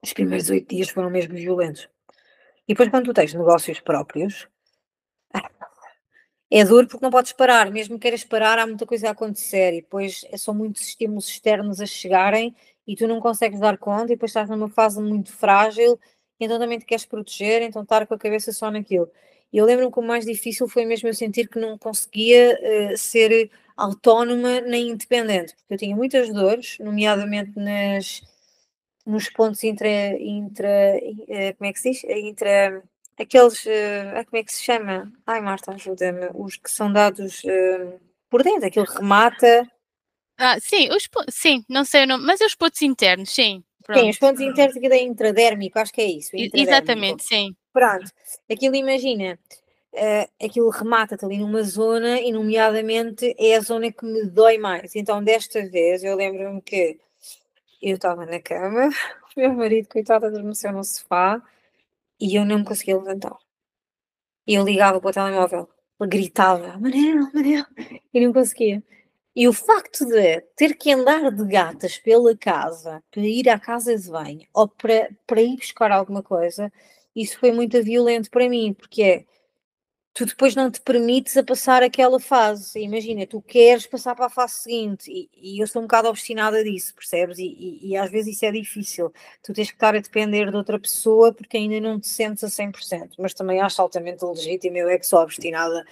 os primeiros oito dias foram mesmo violentos. E depois, quando tu tens negócios próprios, é duro porque não podes parar, mesmo que queiras parar, há muita coisa a acontecer e depois é são muitos estímulos externos a chegarem e tu não consegues dar conta e depois estás numa fase muito frágil, então também te queres proteger, então estar com a cabeça só naquilo. E eu lembro-me que o mais difícil foi mesmo eu sentir que não conseguia uh, ser autónoma nem independente, porque eu tinha muitas dores, nomeadamente nas, nos pontos intra, intra uh, como é que se diz? Intra, aqueles, uh, como é que se chama? Ai Marta, ajuda-me, os que são dados por dentro, aquilo remata. Ah, sim, os, sim, não sei o nome, mas é os pontos internos, sim. Pronto. Sim, os pontos internos aqui da intradérmico, acho que é isso. Exatamente, sim. Pronto, aquilo imagina, uh, aquilo remata-te ali numa zona e nomeadamente é a zona que me dói mais. Então desta vez eu lembro-me que eu estava na cama, [LAUGHS] o meu marido, coitado, adormeceu no sofá e eu não me conseguia levantar. E eu ligava para o telemóvel, ele gritava, Manel, Manel, e não conseguia. E o facto de ter que andar de gatas pela casa para ir à casa de banho ou para, para ir buscar alguma coisa, isso foi muito violento para mim, porque é tu depois não te permites a passar aquela fase. Imagina, tu queres passar para a fase seguinte e, e eu sou um bocado obstinada disso, percebes? E, e, e, às vezes isso é difícil. Tu tens que estar a depender de outra pessoa porque ainda não te sentes a 100%, mas também acho altamente legítimo, eu é que sou obstinada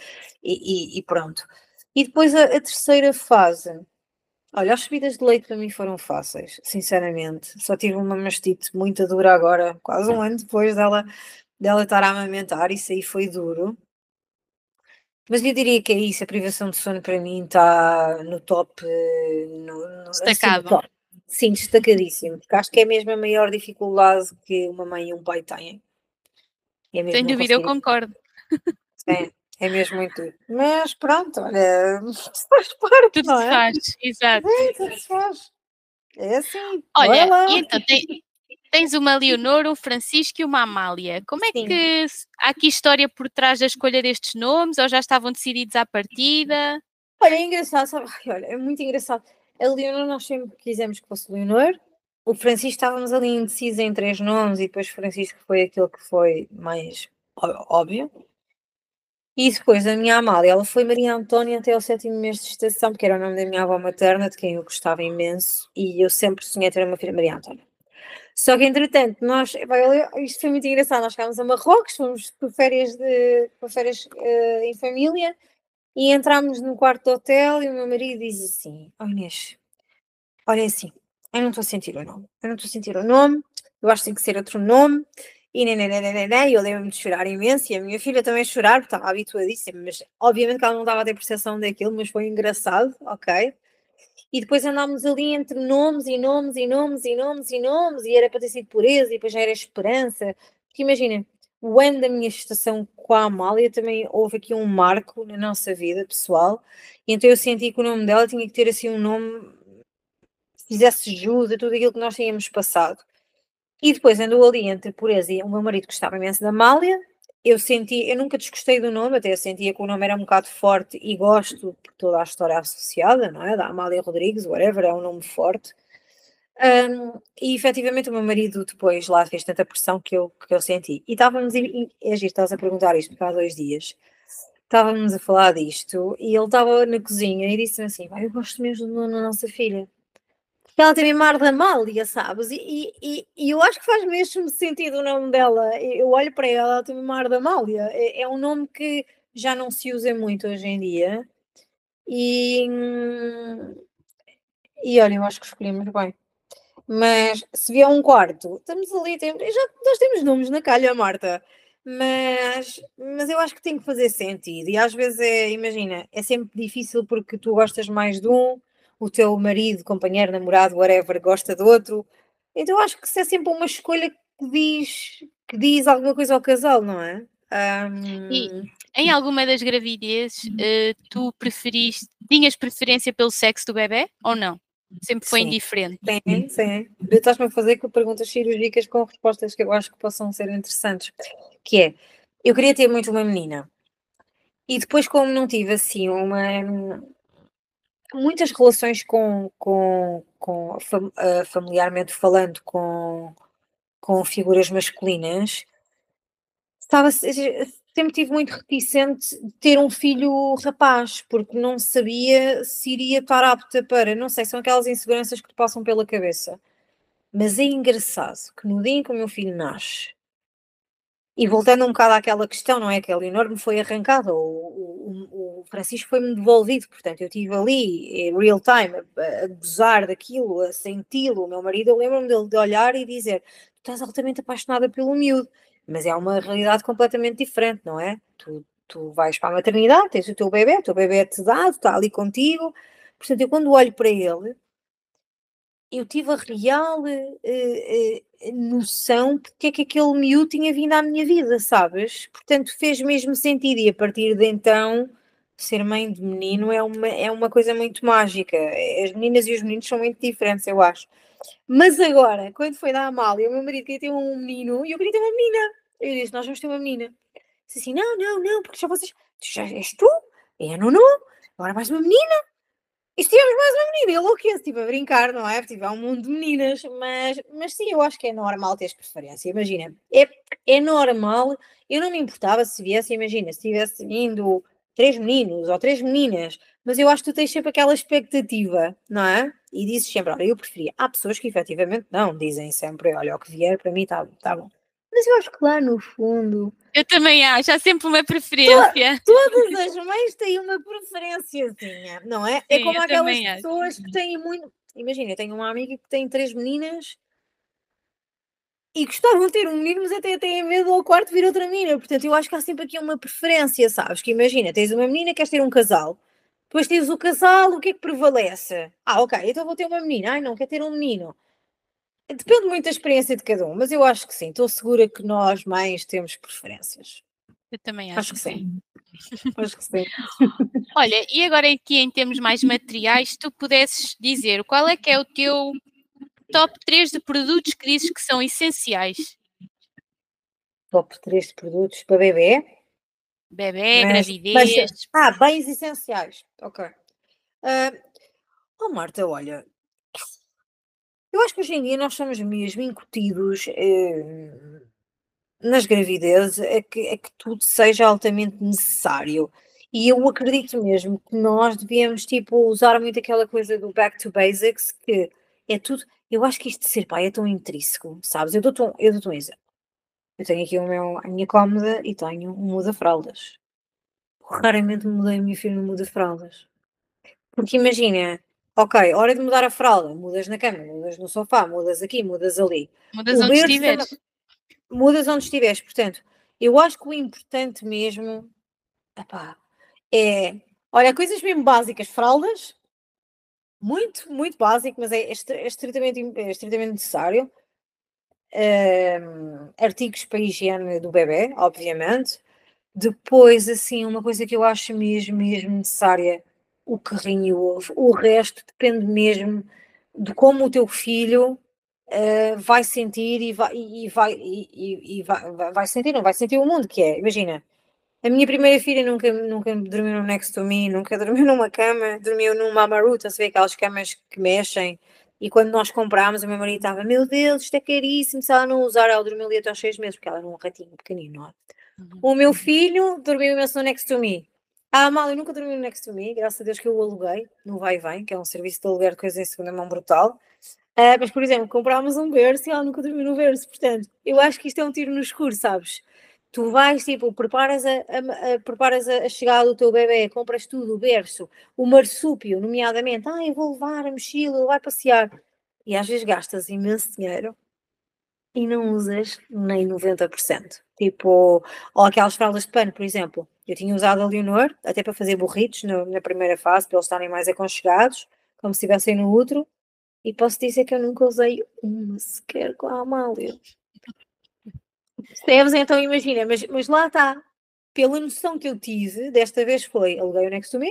e, pronto. E depois a, a, terceira fase. Olha, as subidas de leite para mim foram fáceis, sinceramente. Só tive uma mastite muito dura agora, quase um ano depois dela, dela estar a amamentar, isso aí foi duro. Mas eu diria que é isso, a privação de sono para mim está no top. No, no, assim, Destacado. Assim, top. Sim, destacadíssimo, porque acho que é mesmo a maior dificuldade que uma mãe e um pai têm. É Sem dúvida, eu concordo. É. É mesmo muito. Mas pronto, olha, [LAUGHS] faz parte. Tudo se é? faz, exato. É, tudo se faz. É assim. Olha, então tem, tens uma Leonor, um Francisco e uma Amália. Como é Sim. que há aqui história por trás da escolha destes nomes ou já estavam decididos à partida? Olha, é engraçado, sabe? olha, é muito engraçado. A Leonor nós sempre quisemos que fosse Leonor. O Francisco estávamos ali indecisos em três nomes e depois Francisco foi aquele que foi mais óbvio. E depois a minha Amália, ela foi Maria Antônia até ao sétimo mês de gestação, porque era o nome da minha avó materna, de quem eu gostava imenso, e eu sempre sonhei ter uma filha Maria Antônia. Só que, entretanto, nós, isto foi muito engraçado, nós chegámos a Marrocos, fomos para férias, de, para férias uh, em família, e entramos no quarto do hotel, e o meu marido diz assim, oh Inês, olha assim, eu não estou a sentir o nome, eu não estou a sentir o nome, eu acho que tem que ser outro nome, e nananana, eu lembro-me de chorar imenso e a minha filha também chorar, porque estava habituadíssima, mas obviamente que ela não estava a ter percepção daquilo, mas foi engraçado, ok? E depois andámos ali entre nomes e nomes e nomes e nomes e nomes, e era para ter sido pureza, e depois já era esperança. Porque imagina, o ano da minha gestação com a Amália também houve aqui um marco na nossa vida pessoal, então eu senti que o nome dela tinha que ter assim um nome que fizesse jus a tudo aquilo que nós tínhamos passado. E depois andou ali entre pureza e o meu marido gostava imenso da Amália. Eu senti, eu nunca desgostei do nome, até sentia que o nome era um bocado forte e gosto por toda a história associada, não é? Da Amália Rodrigues, whatever, é um nome forte. Um, e efetivamente o meu marido depois lá fez tanta pressão que eu, que eu senti. E estávamos, é giro, estás a perguntar isto há dois dias. Estávamos a falar disto e ele estava na cozinha e disse-me assim: eu gosto mesmo do nome da nossa filha ela tem Mar da Amália, sabes? E, e, e, eu acho que faz mesmo sentido o nome dela. Eu olho para ela, ela tem Mar da Amália. É, é, um nome que já não se usa muito hoje em dia. E, e olha, eu acho que escolhemos bem. Mas se vier um quarto, estamos ali, já, nós temos nomes na calha, Marta. Mas, mas eu acho que tem que fazer sentido. E às vezes é, imagina, é sempre difícil porque tu gostas mais de um o teu marido, companheiro, namorado, whatever, gosta de outro. Então acho que isso é sempre uma escolha que diz, que diz alguma coisa ao casal, não é? Um... E em alguma das gravidezes uh, tu preferiste, tinhas preferência pelo sexo do bebê ou não? Sempre foi sim. indiferente? Sim, sim. Estás-me a fazer com perguntas cirúrgicas com respostas que eu acho que possam ser interessantes. Que é, eu queria ter muito uma menina. E depois, como não tive assim uma. Muitas relações com, com, com familiarmente falando com, com figuras masculinas, estava, sempre tive muito reticente de ter um filho rapaz, porque não sabia se iria estar apta para, não sei, são aquelas inseguranças que te passam pela cabeça. Mas é engraçado que no dia em que o meu filho nasce, e voltando um bocado àquela questão, não é? Que a Leonor me foi arrancada, o, o, o Francisco foi-me devolvido, portanto, eu estive ali, em real time, a, a gozar daquilo, a senti-lo. O meu marido, eu lembro-me dele de olhar e dizer: Tu estás altamente apaixonada pelo miúdo, mas é uma realidade completamente diferente, não é? Tu, tu vais para a maternidade, tens o teu bebê, o teu bebê é-te dado, está ali contigo. Portanto, eu quando olho para ele, eu tive a real uh, uh, noção de que é que aquele miúdo tinha vindo à minha vida, sabes? Portanto, fez mesmo sentido e a partir de então ser mãe de menino é uma, é uma coisa muito mágica. As meninas e os meninos são muito diferentes, eu acho. Mas agora, quando foi da Amália, o meu marido queria ter um menino e eu queria ter uma menina. Eu disse, nós vamos ter uma menina. Disse assim, não, não, não, porque já vocês, já és tu, é a Nuno, agora mais uma menina. E tivemos mais uma menina, ele o que estive a brincar, não é? Porque tive um mundo de meninas, mas, mas sim, eu acho que é normal teres preferência. Imagina, é, é normal, eu não me importava se viesse, imagina, se tivesse vindo três meninos ou três meninas, mas eu acho que tu tens sempre aquela expectativa, não é? E dizes sempre, olha, eu preferia. Há pessoas que efetivamente não, dizem sempre, olha, o que vier para mim está tá bom. Mas eu acho que lá no fundo. Eu também acho, há sempre uma preferência. To todas as mães têm uma preferênciazinha, não é? é Sim, é como aquelas pessoas acho. que têm muito. Imagina, eu tenho uma amiga que tem três meninas e gostavam de ter um menino, mas até têm medo ao quarto vir outra menina. Portanto, eu acho que há sempre aqui uma preferência, sabes? Que imagina, tens uma menina, queres ter um casal, depois tens o casal, o que é que prevalece? Ah, ok, então vou ter uma menina. Ai, não, quer ter um menino. Depende muito da experiência de cada um, mas eu acho que sim. Estou segura que nós, mães, temos preferências. Eu também acho, acho que sim. sim. acho que sim. [LAUGHS] Olha, e agora aqui em termos mais materiais, tu pudesses dizer qual é que é o teu top 3 de produtos que dizes que são essenciais? Top 3 de produtos para bebê? Bebê, mas, gravidez. Mas, ah, bens essenciais. Ok. Uh, oh, Marta, olha, eu acho que hoje em dia nós somos mesmo incutidos eh, nas gravidezes é que, é que tudo seja altamente necessário. E eu acredito mesmo que nós devíamos tipo, usar muito aquela coisa do back to basics, que é tudo. Eu acho que isto de ser pai é tão intrínseco, sabes? Eu dou-te um, eu dou um exemplo. Eu tenho aqui o meu, a minha cómoda e tenho um muda-fraldas. Raramente mudei a minha filha no muda-fraldas. Porque imagina, Ok, hora de mudar a fralda, mudas na cama, mudas no sofá, mudas aqui, mudas ali. Mudas o onde estiveres. Também, mudas onde estiveres. Portanto, eu acho que o importante mesmo epá, é, olha, coisas mesmo básicas, fraldas, muito, muito básico, mas é, é, é estritamente, é estritamente necessário. Um, artigos para a higiene do bebê, obviamente. Depois, assim, uma coisa que eu acho mesmo, mesmo necessária o carrinho e o ovo. O resto depende mesmo de como o teu filho uh, vai sentir e vai, e, vai, e, e vai, vai sentir, não vai sentir o mundo que é. Imagina, a minha primeira filha nunca, nunca dormiu no Next to Me, nunca dormiu [LAUGHS] numa cama, dormiu numa Amaruta, se vê aquelas camas que mexem. E quando nós comprámos, a minha marido estava, meu Deus, isto é caríssimo, se ela não usar, ela dormiu ali até aos seis meses, porque ela era um ratinho pequenino, não é? Uhum. O meu filho dormiu imenso no Next to Me. Ah, mal, eu nunca dormi no Next to Me, graças a Deus que eu o aluguei no Vai Vem, que é um serviço de aluguer de coisas em segunda mão brutal. Uh, mas, por exemplo, comprámos um berço e ela nunca dormiu no berço. Portanto, eu acho que isto é um tiro no escuro, sabes? Tu vais, tipo, preparas a, a, a preparas a, chegada do teu bebê, compras tudo, o berço, o marsúpio, nomeadamente. Ah, eu vou levar a mochila, vai passear. E às vezes gastas imenso dinheiro e não usas nem 90%. Tipo, ou aquelas fraldas de pano, por exemplo. Eu tinha usado a Leonor, até para fazer burritos no, na primeira fase, para eles estarem mais aconchegados, como se estivessem no útero. E posso dizer que eu nunca usei uma sequer com a Amália. Percebes? Então imagina, mas, mas lá está. Pela noção que eu tive, desta vez foi, aluguei o Next to Me,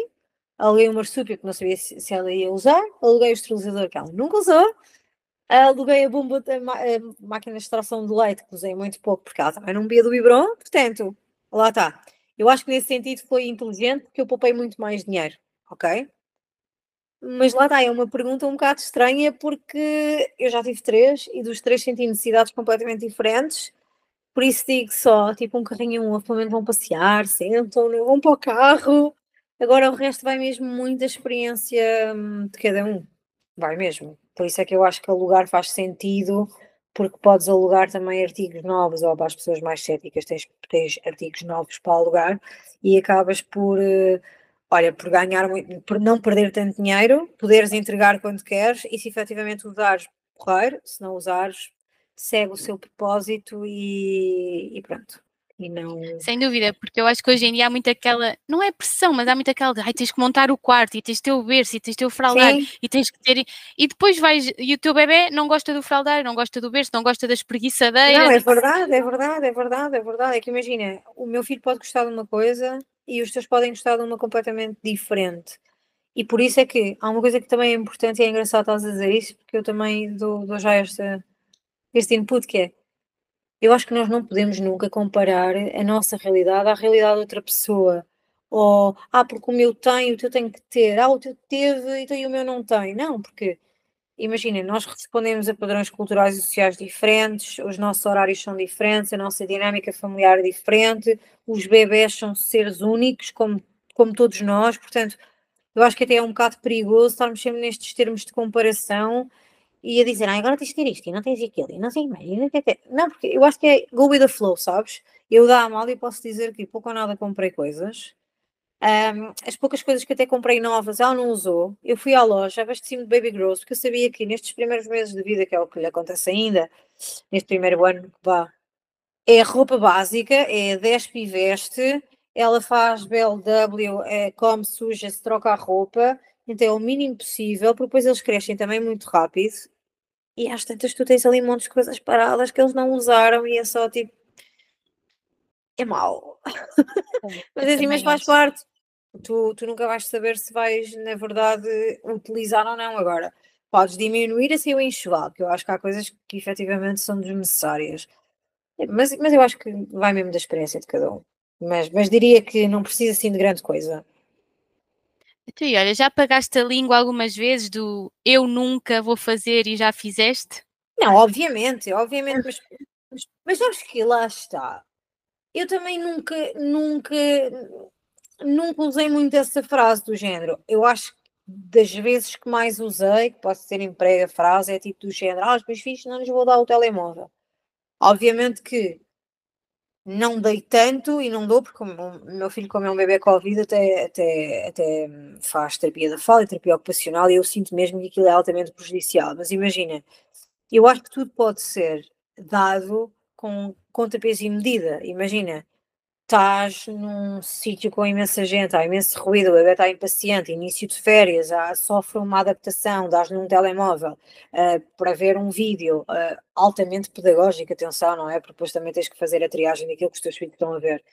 aluguei o marsúpio que não sabia se, se ela ia usar, aluguei o esterilizador que ela nunca usou, aluguei a bomba da máquina de extração de leite, que usei muito pouco, porque ela também não bebia do biberon, portanto, lá está. Eu acho que nesse sentido foi inteligente porque eu poupei muito mais dinheiro, ok? Mas lá está, é uma pergunta um bocado estranha porque eu já tive três e dos três senti necessidades completamente diferentes. Por isso digo só, tipo um carrinho um, menos vão passear, sentam, vão para o carro. Agora o resto vai mesmo muito da experiência hum, de cada um. Vai mesmo. Por isso é que eu acho que alugar faz sentido, porque podes alugar também artigos novos, ou para as pessoas mais céticas tens, tens artigos novos para alugar e acabas por, uh, olha, por ganhar muito, por não perder tanto dinheiro, poderes entregar quando queres e se efetivamente usares, porreiro, se não usares, segue o seu propósito e, e pronto. E não... Sem dúvida, porque eu acho que hoje em dia há muito aquela, não é pressão, mas há muito aquela de ai, tens que montar o quarto e tens de ter o berço e tens de ter o fraldar Sim. e tens que ter. E depois vais, e o teu bebê não gosta do fraldar, não gosta do berço, não gosta da espreguiçadeira. Não, é verdade, é verdade, é verdade, é verdade. É que imagina, o meu filho pode gostar de uma coisa e os teus podem gostar de uma completamente diferente. E por isso é que há uma coisa que também é importante e é engraçado estás a dizer isso, porque eu também dou, dou já esta, este input que é eu acho que nós não podemos nunca comparar a nossa realidade à realidade de outra pessoa. Ou, ah, porque o meu tem, o teu tem que ter, ah, o teu teve então, e o meu não tem. Não, porque, imagina, nós respondemos a padrões culturais e sociais diferentes, os nossos horários são diferentes, a nossa dinâmica familiar é diferente, os bebés são seres únicos, como, como todos nós, portanto, eu acho que até é um bocado perigoso estarmos sempre nestes termos de comparação e a dizer, ah, agora tens de ter isto e não tens aquilo e não sei mais. Não, porque eu acho que é go with the flow, sabes? Eu da Amália posso dizer que pouco ou nada comprei coisas. Um, as poucas coisas que até comprei novas, ela não usou. Eu fui à loja, abasteci-me de Baby Grows, porque eu sabia que nestes primeiros meses de vida, que é o que lhe acontece ainda, neste primeiro ano, vá, é roupa básica, é 10 e veste, ela faz BLW, é, come suja, se troca a roupa, então é o mínimo possível, porque depois eles crescem também muito rápido e às tantas tu tens ali montes de coisas paradas que eles não usaram e é só tipo. É mau. [LAUGHS] mas assim, mas faz parte. Tu, tu nunca vais saber se vais, na verdade, utilizar ou não. Agora, podes diminuir assim o enxoval, que eu acho que há coisas que efetivamente são desnecessárias. Mas, mas eu acho que vai mesmo da experiência de cada um. Mas, mas diria que não precisa assim de grande coisa. E olha, já pagaste a língua algumas vezes do eu nunca vou fazer e já fizeste? Não, obviamente, obviamente, mas, mas, mas sabes que lá está. Eu também nunca, nunca, nunca usei muito essa frase do género. Eu acho que das vezes que mais usei, que pode ser emprego a frase, é tipo do género, ah, os meus filhos não lhes vou dar o telemóvel. Obviamente que não dei tanto e não dou, porque o meu filho, como é um bebê Covid, até, até, até faz terapia da fala e terapia ocupacional, e eu sinto mesmo que aquilo é altamente prejudicial. Mas imagina, eu acho que tudo pode ser dado com contrapeso e medida. Imagina, estás num sítio com imensa gente, há imenso ruído, o bebê está impaciente, início de férias, há, sofre uma adaptação, dás-lhe um telemóvel uh, para ver um vídeo uh, altamente pedagógico, atenção, não é? Porque depois também tens que fazer a triagem daquilo que os teus filhos estão a ver.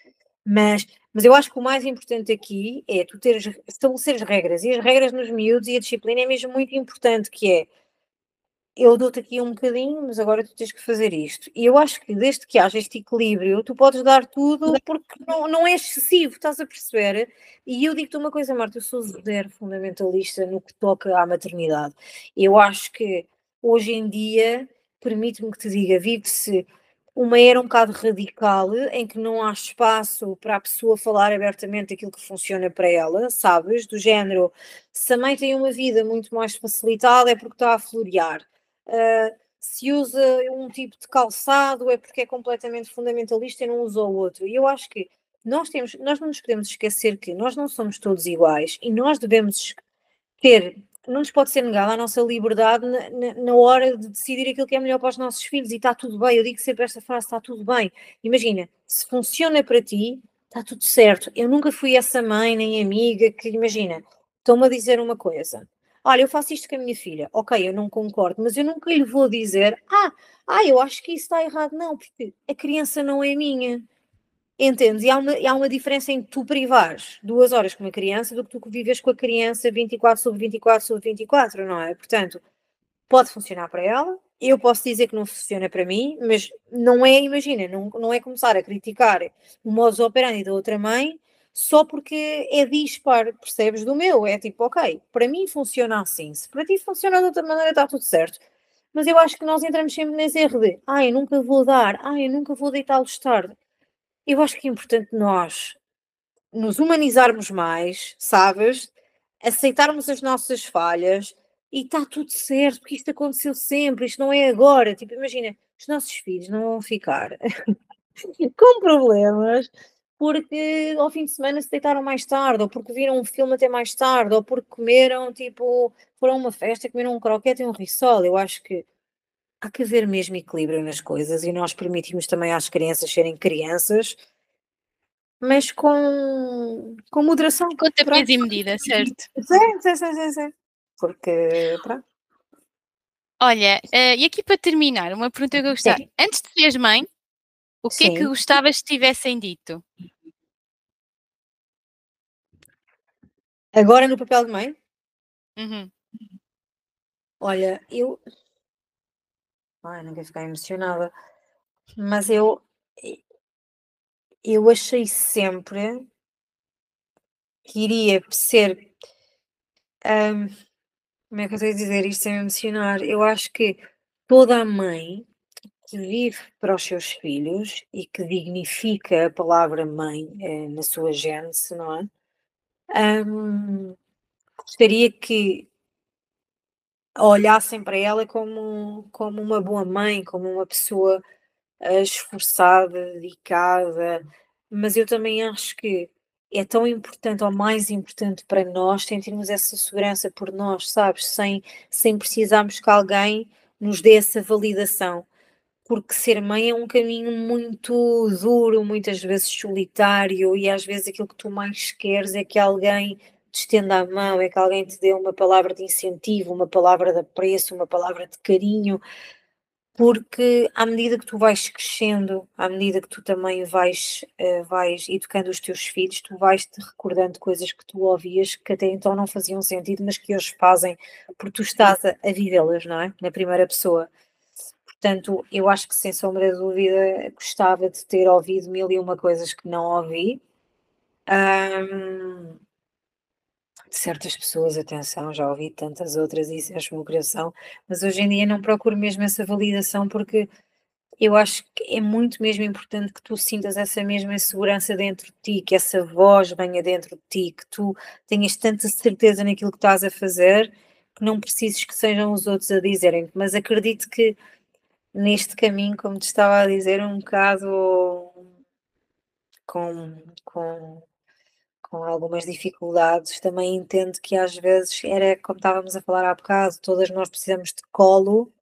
Mas, mas eu acho que o mais importante aqui é tu teres, estabelecer as regras, e as regras nos miúdos e a disciplina é mesmo muito importante, que é eu dou-te aqui um bocadinho, mas agora tu tens que fazer isto. E eu acho que desde que haja este equilíbrio, tu podes dar tudo porque não, não é excessivo, estás a perceber? E eu digo-te uma coisa, Marta, eu sou zero fundamentalista no que toca à maternidade. Eu acho que hoje em dia, permite-me que te diga, vive-se uma era um bocado radical, em que não há espaço para a pessoa falar abertamente aquilo que funciona para ela, sabes? Do género, se a mãe tem uma vida muito mais facilitada é porque está a florear Se usa um tipo de calçado é porque é completamente fundamentalista e não usa o outro. E eu acho que nós temos, nós não nos podemos esquecer que nós não somos todos iguais e nós devemos ter, não nos pode ser negada a nossa liberdade na, na, na, hora de decidir aquilo que é melhor para os nossos filhos e está tudo bem. Eu digo sempre esta frase: está tudo bem. Imagina, se funciona para ti, está tudo certo. Eu nunca fui essa mãe nem amiga que, imagina, estão-me a dizer uma coisa Olha, eu faço isto com a minha filha. Ok, eu não concordo, mas eu nunca lhe vou dizer, ah, ah, eu acho que isso está errado. Não, porque a criança não é minha. Entendes? E há uma, e há uma diferença em tu privares duas horas com uma criança do que tu vives com a criança 24 sobre 24 sobre 24, não é? Portanto, pode funcionar para ela, eu posso dizer que não funciona para mim, mas não é, imagina, não, não é começar a criticar o modus operandi da outra mãe só porque é dispar, percebes, do meu. É tipo, ok, para mim funciona assim, se para ti funciona de outra maneira está tudo certo. Mas eu acho que nós entramos sempre nesse erro de, ai, nunca vou dar, ai, nunca vou deitá-los tarde. Eu acho que é importante nós nos humanizarmos mais, sabes? Aceitarmos as nossas falhas, e está tudo certo, porque isto aconteceu sempre, isto não é agora. Tipo, imagina, os nossos filhos não vão ficar [LAUGHS] com problemas porque ao fim de semana se deitaram mais tarde, ou porque viram um filme até mais tarde, ou porque comeram, tipo, foram a uma festa, comeram um croquete e um risol. Eu acho que há que haver mesmo equilíbrio nas coisas e nós permitimos também às crianças serem crianças, mas com, com moderação. Com tapete e medida, certo? Sim, sim, sim, sim porque pronto. Olha, uh, e aqui para terminar, uma pergunta que eu gostava. Sim. Antes de seres mãe, o que Sim. é que gostavas que tivessem dito? Agora no papel de mãe? Uhum. Olha, eu. Ai, não quero ficar emocionada. Mas eu. Eu achei sempre que iria ser. Um, como é que eu tenho a dizer isto sem me emocionar? Eu acho que toda a mãe que vive para os seus filhos e que dignifica a palavra mãe eh, na sua gênese, não é? Um, gostaria que olhassem para ela como, como uma boa mãe, como uma pessoa uh, esforçada, dedicada, mas eu também acho que é tão importante ou mais importante para nós sentirmos essa segurança por nós, sabes? Sem, sem precisarmos que alguém nos dê essa validação. Porque ser mãe é um caminho muito duro, muitas vezes solitário, e às vezes aquilo que tu mais queres é que alguém te estenda a mão, é que alguém te dê uma palavra de incentivo, uma palavra de apreço, uma palavra de carinho porque à medida que tu vais crescendo, à medida que tu também vais, uh, vais educando os teus filhos, tu vais te recordando coisas que tu ouvias que até então não faziam sentido, mas que hoje fazem, porque tu estás a, a vivê-las, não é? Na primeira pessoa. Portanto, eu acho que sem sombra de dúvida gostava de ter ouvido mil e uma coisas que não ouvi. Um, de certas pessoas, atenção, já ouvi tantas outras isso é o coração, mas hoje em dia não procuro mesmo essa validação porque eu acho que é muito mesmo importante que tu sintas essa mesma segurança dentro de ti, que essa voz venha dentro de ti, que tu tenhas tanta certeza naquilo que estás a fazer, que não precises que sejam os outros a dizerem, mas acredito que neste caminho, como te estava a dizer, um bocado com, com com algumas dificuldades, também entendo que às vezes era como estávamos a falar há bocado, todas nós precisamos de colo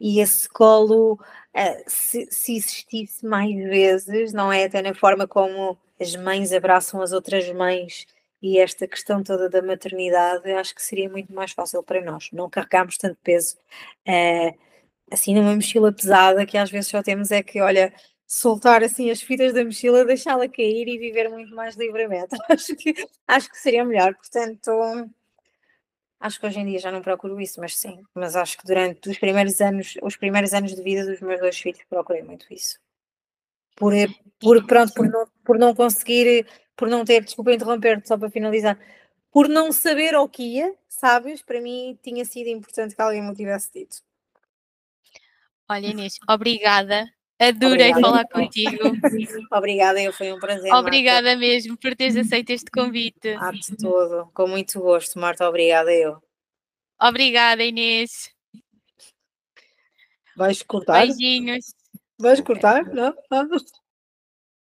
e esse colo, eh, se, se existisse mais vezes, não é? Até na forma como as mães abraçam as outras mães e esta questão toda da maternidade, acho que seria muito mais fácil para nós. Não carregarmos tanto peso uh, assim numa mochila pesada que às vezes só temos é que, olha, soltar assim as fitas da mochila, deixá-la cair e viver muito mais livremente. [LAUGHS] Acho que, acho que seria melhor. Portanto, acho que hoje em dia já não procuro isso, mas sim. Mas acho que durante os primeiros anos, os primeiros anos de vida dos meus dois filhos, procurei muito isso. Por, por pronto, por não, por não conseguir, por não ter, desculpa interromper só para finalizar, por não saber o que ia, sabes? Para mim tinha sido importante que alguém me tivesse dito. Olha, Inês, obrigada Adorei Obrigada. falar contigo. [LAUGHS] Obrigada, eu foi um prazer. Obrigada Marta. mesmo por teres aceito este convite. Ah, de todo, com muito gosto, Marta. Obrigada, eu. Obrigada, Inês. Vais cortar? Beijinhos. Vais cortar? Não? não.